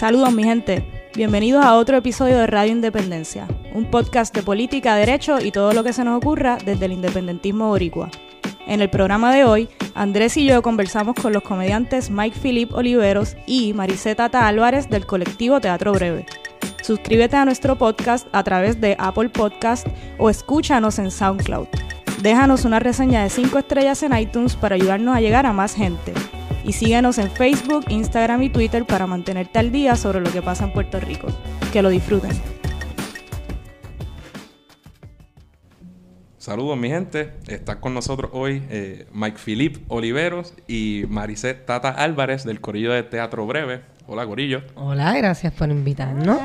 Saludos mi gente, bienvenidos a otro episodio de Radio Independencia, un podcast de política, derecho y todo lo que se nos ocurra desde el independentismo boricua. En el programa de hoy, Andrés y yo conversamos con los comediantes Mike Philip Oliveros y Mariceta Tata Álvarez del colectivo Teatro Breve. Suscríbete a nuestro podcast a través de Apple Podcast o escúchanos en SoundCloud. Déjanos una reseña de 5 estrellas en iTunes para ayudarnos a llegar a más gente. Y síguenos en Facebook, Instagram y Twitter para mantenerte al día sobre lo que pasa en Puerto Rico. Que lo disfruten. Saludos mi gente, está con nosotros hoy eh, Mike Philip Oliveros y Maricet Tata Álvarez del Corillo de Teatro Breve. Hola Corillo. Hola, gracias por invitarnos.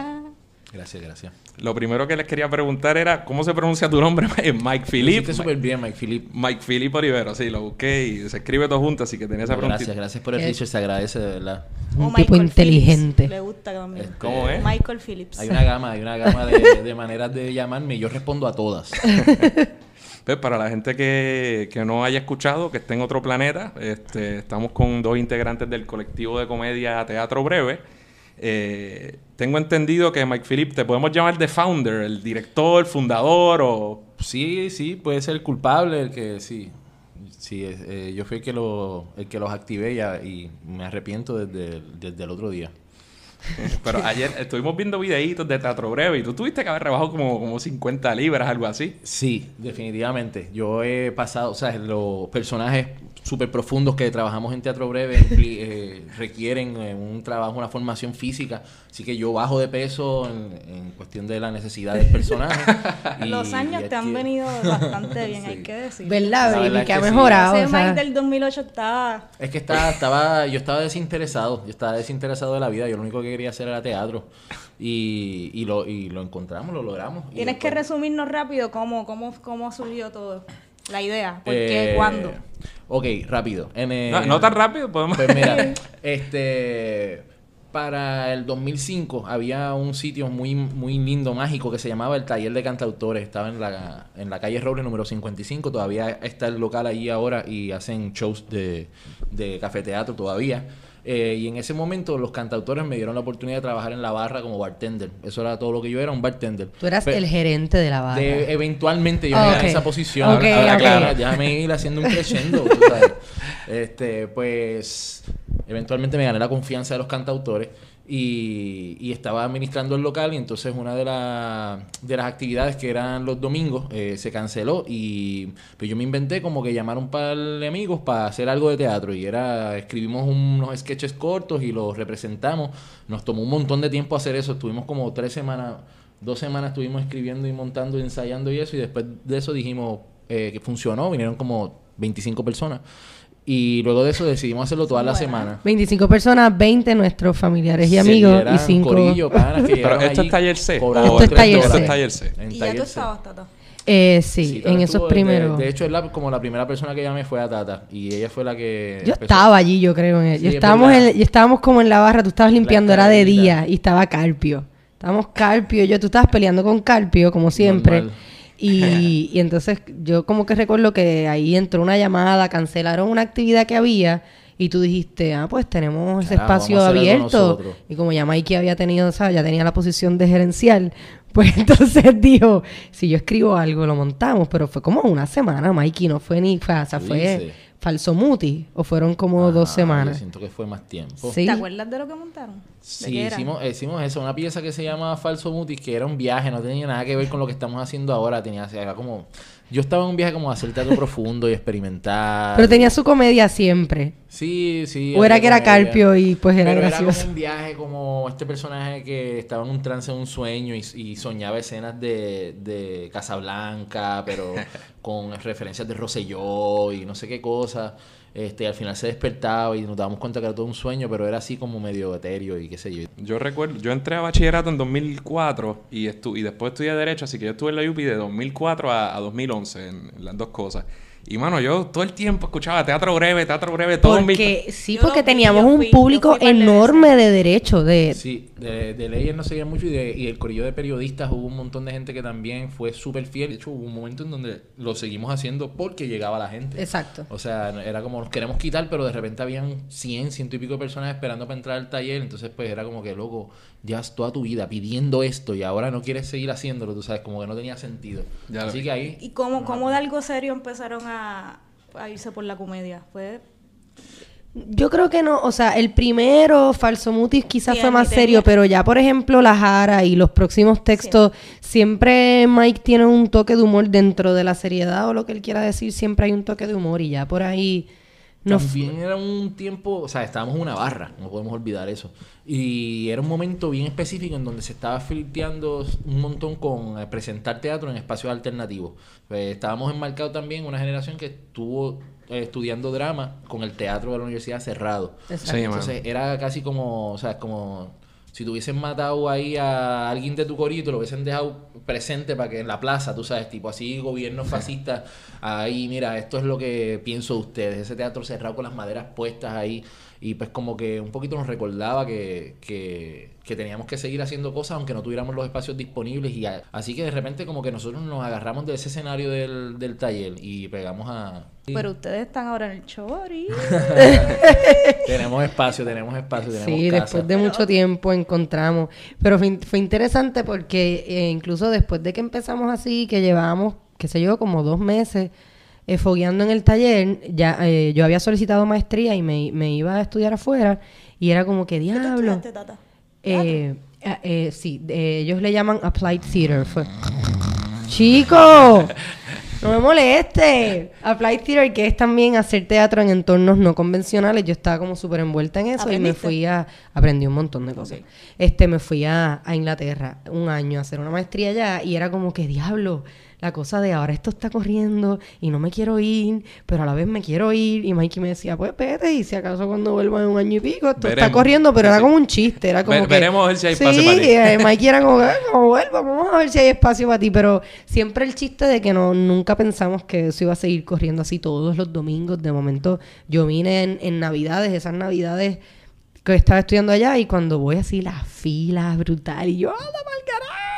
Gracias, gracias. Lo primero que les quería preguntar era, ¿cómo se pronuncia tu nombre? Mike Philip. Lo súper bien, Mike Philip. Mike Philip Oliveros, sí, lo busqué y se escribe todo junto, así que tenía esa pregunta. gracias, gracias por el Eh, research, se agradece de verdad. Un tipo Michael inteligente. Phillips, Le gusta también. Este, ¿Cómo es? Michael Phillips. Hay una gama, hay una gama de, de maneras de llamarme y yo respondo a todas. Pues para la gente que, que no haya escuchado, que esté en otro planeta, este, estamos con dos integrantes del colectivo de comedia Teatro Breve. Eh, tengo entendido que Mike Philip te podemos llamar The Founder, el director, fundador o... Sí, sí, puede ser el culpable, el que sí. Sí, es- eh, yo fui el que, lo, el que los activé ya, y me arrepiento desde, el- desde el otro día. Pero ayer estuvimos viendo videitos de Teatro Breve y tú tuviste que haber rebajado como, como 50 libras, algo así. Sí, definitivamente. Yo he pasado, o sea, los personajes súper profundos que trabajamos en teatro breve eh, requieren eh, un trabajo, una formación física. Así que yo bajo de peso en, en cuestión de la necesidad del personaje. y- Los años y te han venido bastante bien, Sí. hay que decir. ¿Verdad, baby? verdad que ha que sí. mejorado. Ese o sea, Mike del 2008 estaba... Es que estaba, estaba, yo estaba desinteresado, yo estaba desinteresado de la vida, yo lo único que quería hacer era teatro. Y, y, lo, y lo encontramos, lo logramos. Tienes que resumirnos rápido cómo, cómo, cómo surgió todo. La idea. ¿Por qué? Eh, ¿Cuándo? Ok, rápido. En, No, no tan rápido, podemos... Pues mira, este para el 2005 había un sitio muy muy lindo, mágico que se llamaba el Taller de Cantautores. Estaba en la en la calle Roble número 55. Todavía está el local allí ahora y hacen shows de, de cafeteatro todavía. Eh, y en ese momento los cantautores me dieron la oportunidad de trabajar en la barra como bartender. Eso era todo lo que yo era, un bartender. tú eras el gerente de la barra. de- eventualmente yo Ah, me gané ok. esa posición. Ok, Ahora, ok. claro, déjame ir haciendo un crescendo, tú sabes. Este, pues, eventualmente me gané la confianza de los cantautores y, y estaba administrando el local y entonces una de, la- de las actividades que eran los domingos eh, se canceló y pues yo me inventé como que llamar un par de amigos para hacer algo de teatro y era, escribimos unos sketches cortos y los representamos. Nos tomó un montón de tiempo hacer eso, estuvimos como tres semanas dos semanas estuvimos escribiendo y montando y ensayando y eso y después de eso dijimos eh, que funcionó, vinieron como 25 personas y luego de eso decidimos hacerlo toda la semana. 25 personas, 20 nuestros familiares y Sí, amigos y un 5... corillo, panas que Pero esto es taller C. Esto es taller. Esto es taller C. Y ya tú estabas, Tata. Eh, sí, en esos primeros... De, de hecho, es la, como la primera persona que llamé fue a Tata. Y ella fue la que. yo empezó. estaba allí, yo creo. En el- Sí, estábamos, en- y estábamos como en la barra, tú estabas limpiando, era de día y estaba Carpio. Estábamos Carpio, y yo, tú estabas peleando con Carpio, como siempre. Normal. Y, y entonces yo como que recuerdo que ahí entró una llamada, cancelaron una actividad que había y tú dijiste, ah, pues tenemos ese Carajo, espacio abierto. Y como ya Mikey había tenido, ¿sabes? Ya tenía la posición de gerencial, pues entonces dijo, si yo escribo algo, lo montamos, pero fue como una semana, Mikey, no fue ni, fue, o sea, ¿Tú fue? Falso muti, o fueron como dos Ah, semanas. Yo siento que fue más tiempo. Sí. ¿Te acuerdas de lo que montaron? ¿De Sí, hicimos, hicimos eso, una pieza que se llama Falso Mutis, que era un viaje, no tenía nada que ver con lo que estamos haciendo ahora, tenía, era como, yo estaba en un viaje como hacer teatro profundo y experimentar. Pero tenía su comedia siempre. Sí, sí. O era que era comedia. Carpio y pues era Pero gracioso. Era como un viaje, como este personaje que estaba en un trance, en un sueño y, y soñaba escenas de, de Casablanca, pero con referencias de Rosselló y no sé qué cosa. Este, al final se despertaba y nos dábamos cuenta que era todo un sueño, pero era así como medio etéreo y qué sé yo. Yo recuerdo, yo entré a bachillerato en 2004 y, estu y después estudié Derecho, así que yo estuve en la UPI de 2004 a, a 2011, en, en las dos cosas. Y mano, yo todo el tiempo escuchaba teatro breve, teatro breve, todo en mi- Porque, sí, Yo porque teníamos un fui, público enorme de derecho, de... Sí, de, de leyes no seguía mucho y, de, y el corillo de periodistas hubo un montón de gente que también fue súper fiel. De hecho, hubo un momento en donde lo seguimos haciendo porque llegaba la gente. Exacto. O sea, era como nos queremos quitar, pero de repente habían 100, ciento y pico de personas esperando para entrar al taller. Entonces, pues era como que, loco, llevas toda tu vida pidiendo esto y ahora no quieres seguir haciéndolo, tú sabes, como que no tenía sentido. Ya Así que ahí. ¿Y cómo, cómo de algo serio empezaron a, a irse por la comedia? Fue Yo creo que no, o sea, el primero, Falso Mutis, quizás Sí, fue más serio, pero ya, por ejemplo, La Jara y los próximos textos, siempre Mike tiene un toque de humor dentro de la seriedad o lo que él quiera decir, siempre hay un toque de humor y ya por ahí no También era un tiempo, o sea, estábamos en una barra, no podemos olvidar eso. Y era un momento bien específico en donde se estaba flirteando un montón con eh, presentar teatro en espacios alternativos. Pues, estábamos enmarcados también en una generación que estuvo eh, estudiando drama con el teatro de la universidad cerrado. Exacto. Entonces era casi como, o sea, como si te hubiesen matado ahí a alguien de tu corito, lo hubiesen dejado presente para que en la plaza, tú sabes, tipo así, gobierno fascista, ahí, mira, esto es lo que pienso de ustedes, ese teatro cerrado con las maderas puestas ahí, y pues como que un poquito nos recordaba que, que, que teníamos que seguir haciendo cosas aunque no tuviéramos los espacios disponibles, y a- así que de repente como que nosotros nos agarramos de ese escenario del, del taller y pegamos a... Pero ustedes están ahora en el ahorita. Tenemos espacio, tenemos espacio, tenemos Sí, casa. después de mucho tiempo encontramos. Pero fue, fue interesante porque eh, incluso después de que empezamos así, que llevábamos, qué sé yo, como dos meses eh, fogueando en el taller, ya eh, yo había solicitado maestría y me, me iba a estudiar afuera y era como que ¿Qué diablo. estudiaste, Tata? Eh, eh, eh, sí, ellos le llaman Applied Theater. Fue. ¡Chico! No me moleste. Applied Theater, que es también hacer teatro en entornos no convencionales. Yo estaba como súper envuelta en eso y me fui a... Aprendí un montón de cosas. Este, me fui a, a Inglaterra un año a hacer una maestría allá y era como que, diablo, la cosa de ahora esto está corriendo y no me quiero ir, pero a la vez me quiero ir. Y Mikey me decía, pues vete y si acaso cuando vuelva en un año y pico, esto está corriendo, pero era como un chiste, era como que... veremos a ver si hay sí, espacio para ti. eh, Mikey era como, "Ah, como vuelva, vamos a ver si hay espacio para ti, pero siempre el chiste de que no nunca pensamos que eso iba a seguir corriendo así todos los domingos. De momento yo vine en, en Navidades, esas Navidades que estaba estudiando allá y cuando voy así las filas brutal y yo, ¡anda mal carajo!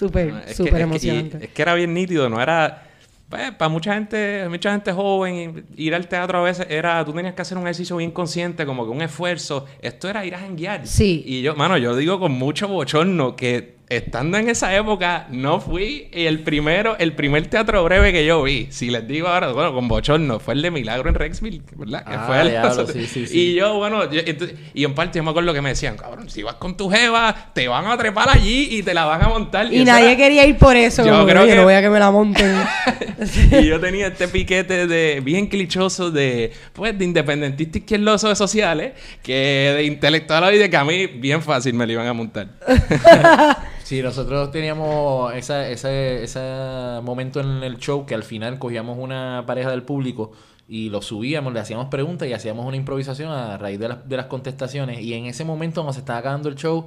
Súper, Ah, que- es que- emocionante. y- es que era bien nítido, no era. Pues, para mucha gente, mucha gente joven, ir al teatro a veces era. Tú tenías que hacer un ejercicio bien consciente, como que un esfuerzo. Esto era ir a janguear. Sí. Y yo, mano, yo digo con mucho bochorno que estando en esa época no fui el primero, el primer teatro breve que yo vi. Si les digo ahora, bueno, con bochorno, fue el de Milagro en Rexville, ¿verdad? Que Ah, fue el- diablo, sí, sí, sí. Y yo, bueno, yo- entonces- y en parte yo me acuerdo que me decían, cabrón, si vas con tu jeva, te van a trepar allí y te la van a montar. Y nadie era- quería ir por eso. Yo creo "Oye, que- no voy a que me la monten. y yo tenía este piquete de bien clichoso de pues de independentista izquierdoso de sociales que de intelectual y de que a mí bien fácil me lo iban a montar. Sí, nosotros teníamos esa, ese, ese momento en el show que al final cogíamos una pareja del público y lo subíamos, le hacíamos preguntas y hacíamos una improvisación a raíz de, las- de las contestaciones. Y en ese momento, cuando se estaba acabando el show,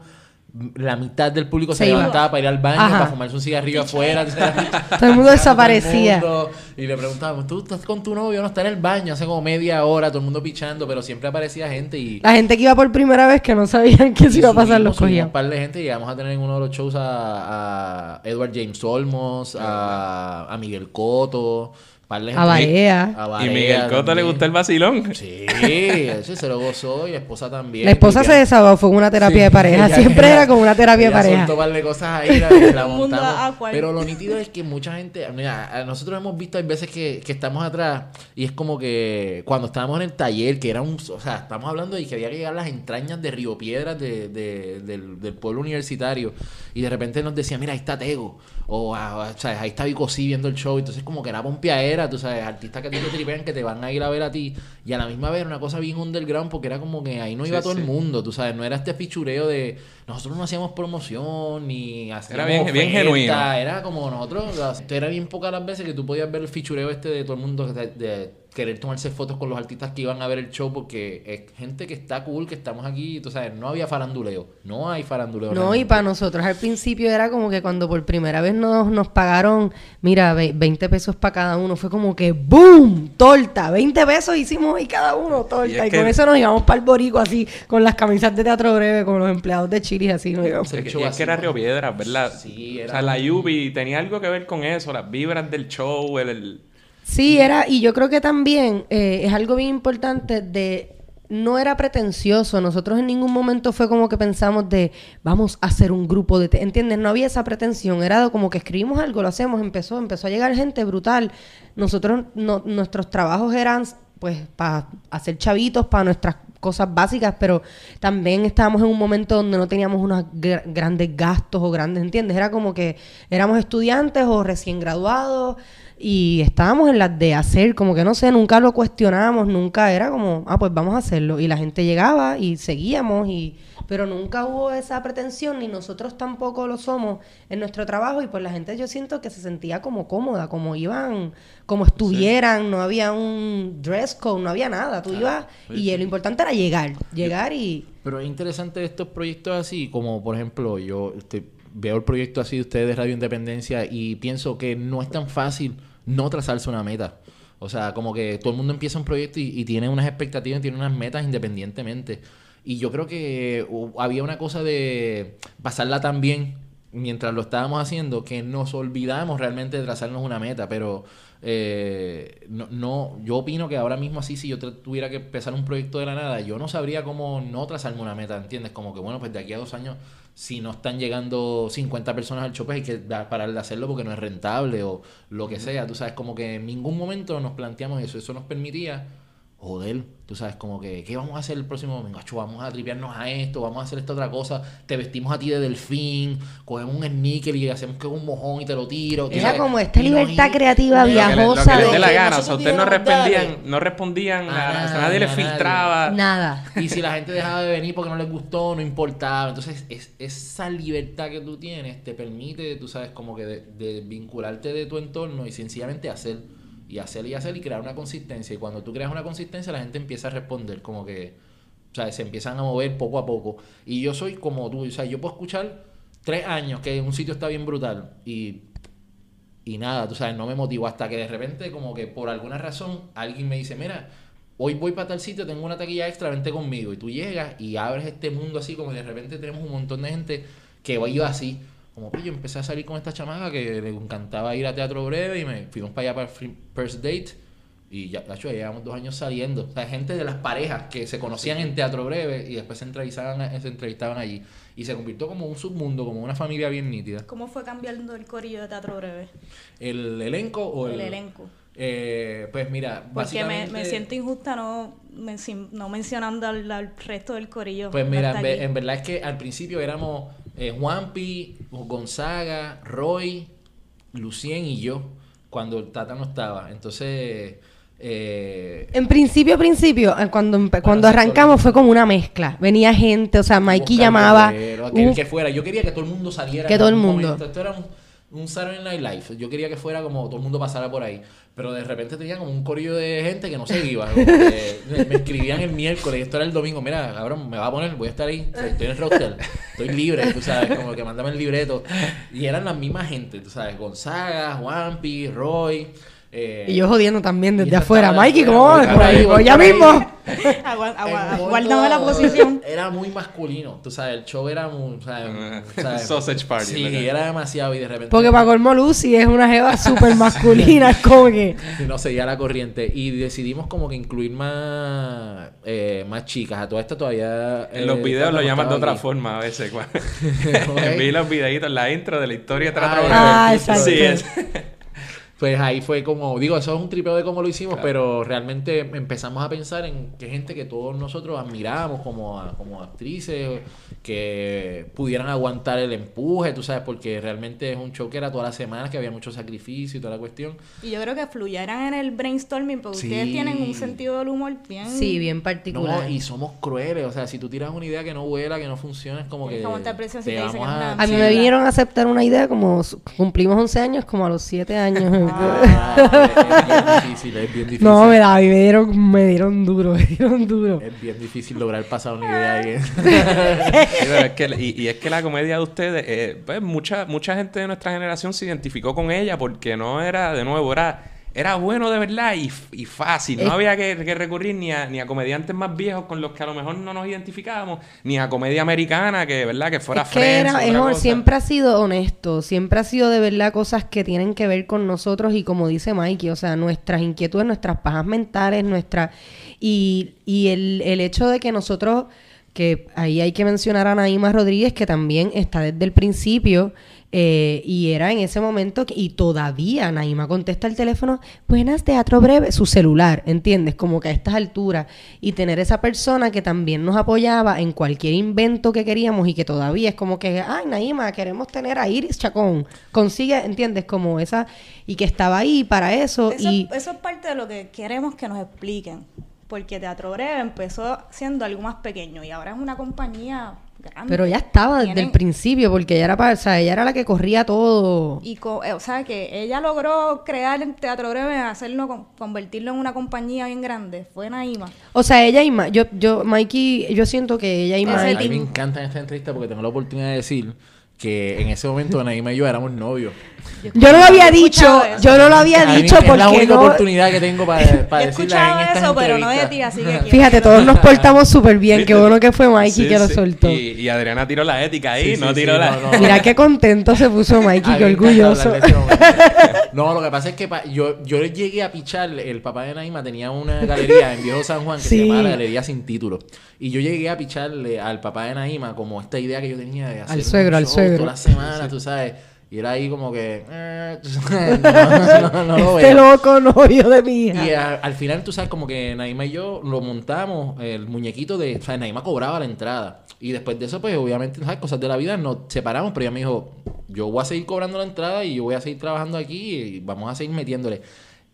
la mitad del público se, Se iba. levantaba para ir al baño, Ajá. para fumarse un cigarrillo afuera. Todo el mundo desaparecía. Todo el mundo. Y le preguntábamos, ¿tú estás con tu novio? No, está en el baño hace como media hora, todo el mundo pichando, pero siempre aparecía gente y... La gente que iba por primera vez que no sabían que se iba a pasar los cogían. un par de gente y llegamos a tener en uno de los shows a, a Edward James Olmos, a, a Miguel Coto, de. A Barea. A y Miguel Cota le gusta el vacilón. Sí, ese se lo gozó y la esposa también. La esposa Y se desahogó, fue una terapia Sí, de pareja. ella- Siempre ella- era como una terapia de pareja. soltó un par de cosas ahí, la, la montamos. Pero lo nítido es que mucha gente, mira, nosotros hemos visto hay veces que, que estamos atrás y es como que cuando estábamos en el taller, que era un, o sea, estamos hablando de que había que llegar a las entrañas de Río Piedras de, de- del, del pueblo universitario y de repente nos decía, mira, ahí está Tego. O, o sea, ahí está Vico sí viendo el show. Entonces, como que era pompeadera, tú sabes, artistas que a ti te tripean que te van a ir a ver a ti. Y a la misma vez era una cosa bien underground porque era como que ahí no iba Sí, todo sí. el mundo, tú sabes, no era este fichureo de nosotros no hacíamos promoción ni hacíamos bien- bien oferta, genuino. Era como nosotros, o sea, era bien pocas las veces que tú podías ver el fichureo este de todo el mundo te- de querer tomarse fotos con los artistas que iban a ver el show porque es gente que está cool, que estamos aquí, tú sabes, no había faranduleo, no hay faranduleo. No, y para nosotros al principio era como que cuando por primera vez nos, nos pagaron, mira, ve- 20 pesos para cada uno, fue como que ¡boom! Torta, 20 pesos hicimos y cada uno Y torta. es Y, que- con eso nos íbamos para el borico así, con las camisas de teatro breve, con los empleados de Chile, así nos íbamos. El Y show es así, que era. Río Piedras, ¿verdad? Sí, O era sea, la Yubi tenía algo que ver con eso, las vibras del show, el... el- Sí, era, y yo creo que también eh, es algo bien importante de no era pretencioso. Nosotros en ningún momento fue como que pensamos de vamos a hacer un grupo de, ¿entiendes? No había esa pretensión. Era como que escribimos algo, lo hacemos, empezó, empezó a llegar gente brutal. Nosotros, no- nuestros trabajos eran pues para hacer chavitos, para nuestras cosas básicas, pero también estábamos en un momento donde no teníamos unos gra- grandes gastos o grandes, ¿entiendes? Era como que éramos estudiantes o recién graduados y estábamos en las de hacer, como que no sé, nunca lo cuestionábamos, nunca era como, ah, pues vamos a hacerlo. Y la gente llegaba y seguíamos, y pero nunca hubo esa pretensión, ni nosotros tampoco lo somos en nuestro trabajo, y pues la gente yo siento que se sentía como cómoda, como iban, como estuvieran, no había un dress code, no había nada, tú ibas, y lo importante era llegar, llegar y... Pero es interesante estos proyectos así, como por ejemplo, yo este, veo el proyecto así de ustedes de Radio Independencia y pienso que no es tan fácil no trazarse una meta. O sea, como que todo el mundo empieza un proyecto y, y tiene unas expectativas, tiene unas metas independientemente. Y yo creo que uh, había una cosa de pasarla tan bien mientras lo estábamos haciendo que nos olvidamos realmente de trazarnos una meta, pero eh, no, no, yo opino que ahora mismo así, si yo tuviera que empezar un proyecto de la nada, yo no sabría cómo no trazarme una meta, ¿entiendes? Como que bueno, pues de aquí a dos años, si no están llegando 50 personas al show, pues hay que parar de hacerlo porque no es rentable o lo que sea, tú sabes, como que en ningún momento nos planteamos eso, eso nos permitía joder, tú sabes, como que, ¿qué vamos a hacer el próximo domingo? Acho, vamos a tripearnos a esto, vamos a hacer esta otra cosa, te vestimos a ti de delfín, cogemos un sneaker y hacemos que es un mojón y te lo tiro. Era sabes, como esta libertad creativa viajosa de- la gana. O sea, ustedes no respondían, no respondían, A a, o sea, nadie, les filtraba. Nada. Y si la gente dejaba de venir porque no les gustó, no importaba. Entonces, es, esa libertad que tú tienes te permite, tú sabes, como que de, de vincularte de tu entorno y sencillamente hacer. Y hacer y hacer y crear una consistencia. Y cuando tú creas una consistencia, la gente empieza a responder, como que, o sea, se empiezan a mover poco a poco. Y yo soy como tú, o sea, yo puedo escuchar tres años que un sitio está bien brutal y y nada, tú sabes, no me motivo hasta que de repente, como que por alguna razón, alguien me dice, mira, hoy voy para tal sitio, tengo una taquilla extra, vente conmigo. Y tú llegas y abres este mundo así, como de repente tenemos un montón de gente que iba así. Como yo empecé a salir con esta chamaca que le encantaba ir a teatro breve y me fuimos para allá para el first date. Y ya, de hecho, ya llevamos dos años saliendo. O sea, gente de las parejas que se conocían en teatro breve y después se entrevistaban, se entrevistaban allí. Y se convirtió como un submundo, como una familia bien nítida. ¿Cómo fue cambiando el corillo de Teatro Breve? ¿El elenco o el, El elenco. Eh, pues mira, Porque me, básicamente... me siento injusta no, no mencionando al, al resto del corillo. Pues mira, en verdad es que al principio éramos eh, Juanpi, Gonzaga, Roy, Lucien y yo, cuando el Tata no estaba. Entonces, eh, En principio, principio, eh, cuando, cuando arrancamos fue como una mezcla. Venía gente, o sea, Mikey llamaba. Aquel que fuera. Yo quería que todo el mundo saliera. Que todo el mundo. momento. Esto era un, un Saturday Night Live. Yo quería que fuera como todo el mundo pasara por ahí. Pero de repente tenía como un corillo de gente que no se iba. me, escribían el miércoles y esto era el domingo. Mira, cabrón, me va a poner, voy a estar ahí. Estoy en el roster. Estoy libre, tú sabes, como que mándame el libreto. Y eran la misma gente, tú sabes. Gonzaga, Juanpi, Roy. Eh, Y yo jodiendo también desde afuera. Mikey, ¿cómo vas? por Por ahí, voy voy ya mismo. Guárdame la posición. Era muy masculino, tú sabes, el show era muy, sea, o sea, Sausage party, Sí, ¿verdad? era demasiado y de repente Porque para colmo Lucy es una jeva súper masculina. Es como que. y no seguía la corriente y decidimos como que incluir más eh, más chicas. A toda esta todavía En los eh, videos cuando lo llaman de otra aquí. forma a veces. cuando- Ok. Vi los videitos, la intro de la historia de Ah, Breve. exacto. Sí, es. Pues ahí fue como, digo, eso es un tripeo de cómo lo hicimos, pero realmente empezamos a pensar en que gente que todos nosotros admiramos como, a- como actrices, que pudieran aguantar el empuje, tú sabes, porque realmente es un show que era todas las semanas, que había mucho sacrificio y toda la cuestión. Y yo creo que fluyeran en el brainstorming porque Sí. ustedes tienen un sentido del humor bien... Sí, bien particular. No, y somos crueles, o sea, si tú tiras una idea que no vuela, que no funciona, es como que... te vamos una A mí me vinieron a aceptar una idea como cumplimos 11 años, como a los 7 años. Ah, es bien difícil, es bien difícil. No, me da, y me dieron, me dieron duro, me dieron duro. Es bien difícil lograr pasar una idea ahí. Sí, pero es que- y, y es que la comedia de ustedes, eh, pues mucha, mucha gente de nuestra generación se identificó con ella porque no era, de nuevo, era, era bueno de verdad y, y fácil. No Es- había que, que recurrir ni a, ni a comediantes más viejos con los que a lo mejor no nos identificábamos, ni a comedia americana que, ¿verdad? Que fuera es que era, es siempre ha sido honesto, siempre ha sido de verdad cosas que tienen que ver con nosotros y como dice Mikey, o sea, nuestras inquietudes, nuestras pajas mentales, nuestra y, y el, el hecho de que nosotros, que ahí hay que mencionar a Naima Rodríguez, que también está desde el principio, eh, y era en ese momento, que- y todavía Naima contesta el teléfono, buenas, teatro breve, su celular, ¿entiendes? Como que a estas alturas, y tener esa persona que también nos apoyaba en cualquier invento que queríamos y que todavía es como que, ay, Naima, queremos tener a Iris Chacón, consigue, ¿entiendes? Como esa, y que estaba ahí para eso, Eso, y... eso es parte de lo que queremos que nos expliquen. Porque Teatro Breve empezó siendo algo más pequeño y ahora es una compañía grande. Pero ya estaba desde Tienen- el principio, porque ella era, para, o sea, ella era la que corría todo. Y co- eh, o sea que ella logró crear el Teatro Breve, hacerlo, con- convertirlo en una compañía bien grande. Fue Naima. O sea, ella y Ma- yo, yo, Mikey, yo siento que ella y Ese A Mikey... mí me encanta en esta entrevista porque tengo la oportunidad de decir que en ese momento Naima y yo éramos novios. Yo no lo había dicho, yo no lo había A mí dicho es la porque única no... oportunidad que tengo para, para en estas eso, pero no de ti, así que Fíjate, todos nos portamos súper bien, qué bueno que fue Mikey Sí, que lo sí. soltó. Y, y Adriana tiró la ética ahí, Sí, no tiró sí, la... no, no. Mira qué contento se puso Mikey, qué orgulloso. No, lo que pasa es que pa- yo, yo llegué a pichar, el papá de Naima tenía una galería en Viejo San Juan que Sí. se llamaba la Galería Sin Título. Y yo llegué a picharle al papá de Naima como esta idea que yo tenía de hacer un suegro, al show toda la semana, tú sabes. Y era ahí como que... eh, no, no, no lo Este loco novio de mi hija. Y a- al final, tú sabes, como que Naima y yo lo montamos, el muñequito de. O sea, Naima cobraba la entrada. Y después de eso, pues obviamente, ¿sabes? cosas de la vida, nos separamos, pero ella me dijo: Yo voy a seguir cobrando la entrada y yo voy a seguir trabajando aquí y vamos a seguir metiéndole.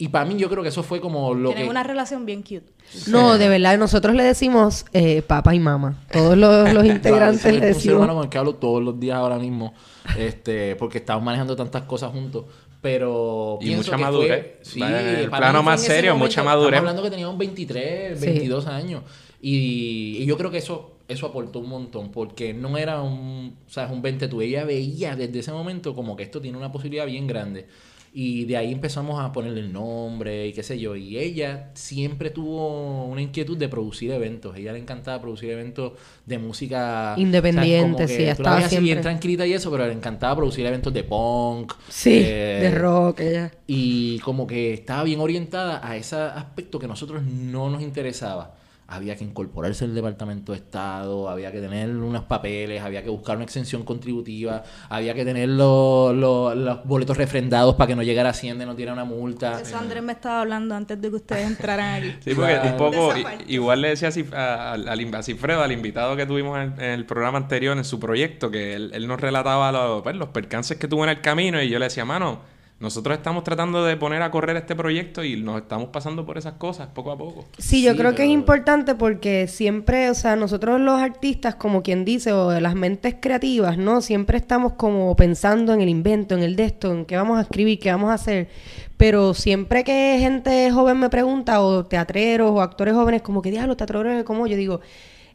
Y para mí, yo creo que eso fue como lo Tienen que. una relación bien cute. No, de verdad, nosotros le decimos eh, papá y mamá. Todos los, los integrantes Claro, le es un ser humano decimos. con el que hablo todos los días ahora mismo, este, porque estamos manejando tantas cosas juntos. Pero Y mucha que madurez. fue- sí, el para plano más serio, momento, mucha madurez. Estamos hablando que tenía un 23, Sí. 22 años. Y, y yo creo que eso eso aportó un montón, porque no era un, o sea, un 20 tú. Ella veía desde ese momento como que esto tiene una posibilidad bien grande. Y de ahí empezamos a ponerle el nombre y qué sé yo. Y ella siempre tuvo una inquietud de producir eventos. A ella le encantaba producir eventos de música Independiente, o sea, como sí, tú estaba la veías así bien siempre- tranquilita y eso, pero le encantaba producir eventos de punk. Sí, eh, de rock, ella. y como que estaba bien orientada a ese aspecto que a nosotros no nos interesaba. Había que incorporarse al Departamento de Estado, había que tener unos papeles, había que buscar una exención contributiva, había que tener los, los- los boletos refrendados para que no llegara a Hacienda y no tirara una multa. Eso Andrés me estaba hablando antes de que ustedes entraran aquí. Sí, porque un poco, igual le decía a, al- al- a Cifredo, al invitado que tuvimos en, en el programa anterior, en su proyecto, que él, él nos relataba los, pues, los percances que tuvo en el camino y yo le decía, mano, nosotros estamos tratando de poner a correr este proyecto y nos estamos pasando por esas cosas poco a poco. Sí, yo Sí, creo que es importante porque siempre, o sea, nosotros los artistas, como quien dice, o de las mentes creativas, ¿no? Siempre estamos como pensando en el invento, en el de esto, en qué vamos a escribir, qué vamos a hacer. Pero siempre que gente joven me pregunta, o teatreros o actores jóvenes, como que diablo, teatreros, como yo digo,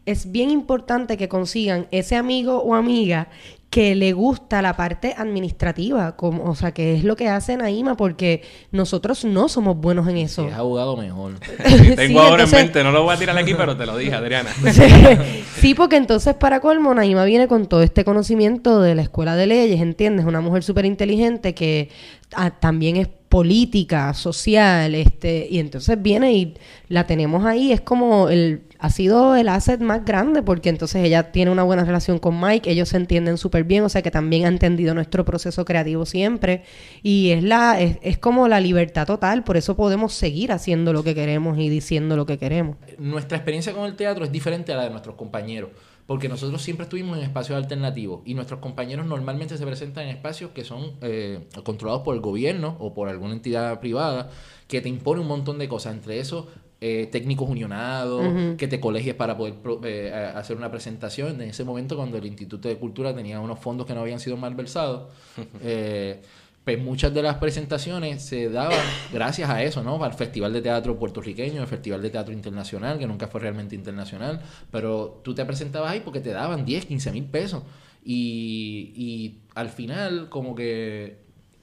es bien importante que consigan ese amigo o amiga que le gusta la parte administrativa, como, o sea, que es lo que hace Naima, porque nosotros no somos buenos en eso. es abogado, mejor. Tengo Sí, ahora entonces- en mente, no lo voy a tirar aquí, pero te lo dije, Adriana. sí, porque entonces para colmo Naima viene con todo este conocimiento de la escuela de leyes, ¿entiendes? Una mujer súper inteligente que ah, también es política, social, este, y entonces viene y la tenemos ahí, es como el, ha sido el asset más grande, porque entonces ella tiene una buena relación con Mike, ellos se entienden súper bien, o sea que también ha entendido nuestro proceso creativo siempre, y es la, es, es como la libertad total, por eso podemos seguir haciendo lo que queremos y diciendo lo que queremos. nuestra experiencia con el teatro es diferente a la de nuestros compañeros, porque nosotros siempre estuvimos en espacios alternativos y nuestros compañeros normalmente se presentan en espacios que son eh, controlados por el gobierno o por alguna entidad privada que te impone un montón de cosas, entre eso eh, técnicos unionados, que te colegies para poder pro- eh, hacer una presentación. En ese momento cuando el Instituto de Cultura tenía unos fondos que no habían sido malversados, eh, pues muchas de las presentaciones se daban gracias a eso, ¿no? Al Festival de Teatro puertorriqueño, el Festival de Teatro Internacional, que nunca fue realmente internacional, pero tú te presentabas ahí porque te daban 10, 15 mil pesos. Y, y al final, como que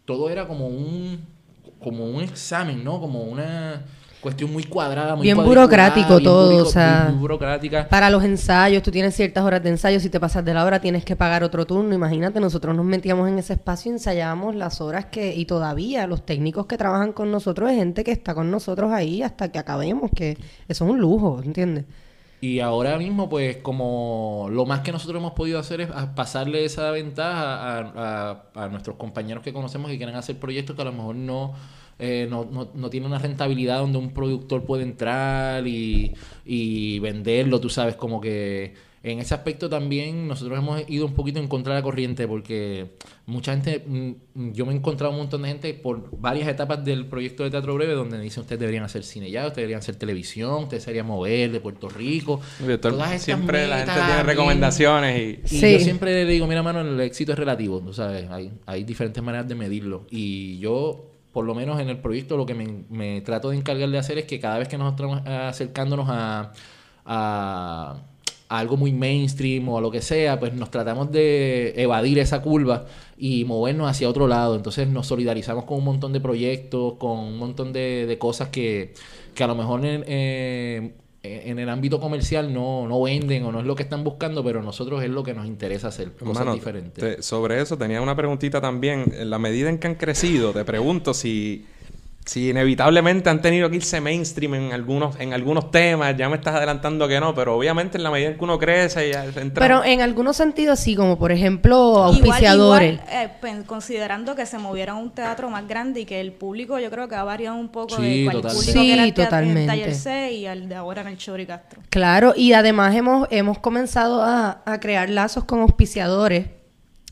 todo era como un, como un examen, ¿no? Como una cuestión muy cuadrada, muy Bien burocrático bien todo, burico- o sea, muy burocrática. Para los ensayos, tú tienes ciertas horas de ensayo, si te pasas de la hora tienes que pagar otro turno. Imagínate, nosotros nos metíamos en ese espacio y ensayábamos las horas que, y todavía los técnicos que trabajan con nosotros es gente que está con nosotros ahí hasta que acabemos, que eso es un lujo, ¿entiendes? Y ahora mismo, pues, como lo más que nosotros hemos podido hacer es pasarle esa ventaja a, a- a nuestros compañeros que conocemos que quieren hacer proyectos que a lo mejor no, eh, no, no, no tienen una rentabilidad donde un productor puede entrar y, y venderlo, tú sabes, como que en ese aspecto también nosotros hemos ido un poquito en contra de la corriente porque mucha gente, mm, yo me he encontrado un montón de gente por varias etapas del proyecto de Teatro Breve donde me dicen ustedes deberían hacer cine ya, ustedes deberían hacer televisión, ustedes serían mover de Puerto Rico. Todas estas siempre la gente tiene recomendaciones y... Y Sí. yo siempre le digo, mira, mano, el éxito es relativo, tú sabes, hay, hay diferentes maneras de medirlo. Y yo, por lo menos en el proyecto, lo que me, trato de encargar de hacer es que cada vez que nos estamos acercándonos a, algo muy mainstream o a lo que sea, pues nos tratamos de evadir esa curva y movernos hacia otro lado. Entonces nos solidarizamos con un montón de proyectos, con un montón de, de cosas que, que a lo mejor eh, en el ámbito comercial no, no venden o no es lo que están buscando, pero a nosotros es lo que nos interesa hacer, cosas diferentes. te- sobre eso tenía una preguntita también. En la medida en que han crecido, te pregunto si, si inevitablemente han tenido que irse mainstream en algunos, en algunos temas. Ya me estás adelantando que no, pero obviamente en la medida en que uno crece y entra... Pero en algunos sentidos sí, como por ejemplo Igual- auspiciadores. igual, eh, pen- considerando que se movieron a un teatro más grande y que el público yo creo que ha variado un poco Sí, de cuál público que era Sí, el totalmente. Taller C y al de ahora en el Chori Castro. Claro, y además hemos, hemos comenzado a, a crear lazos con auspiciadores,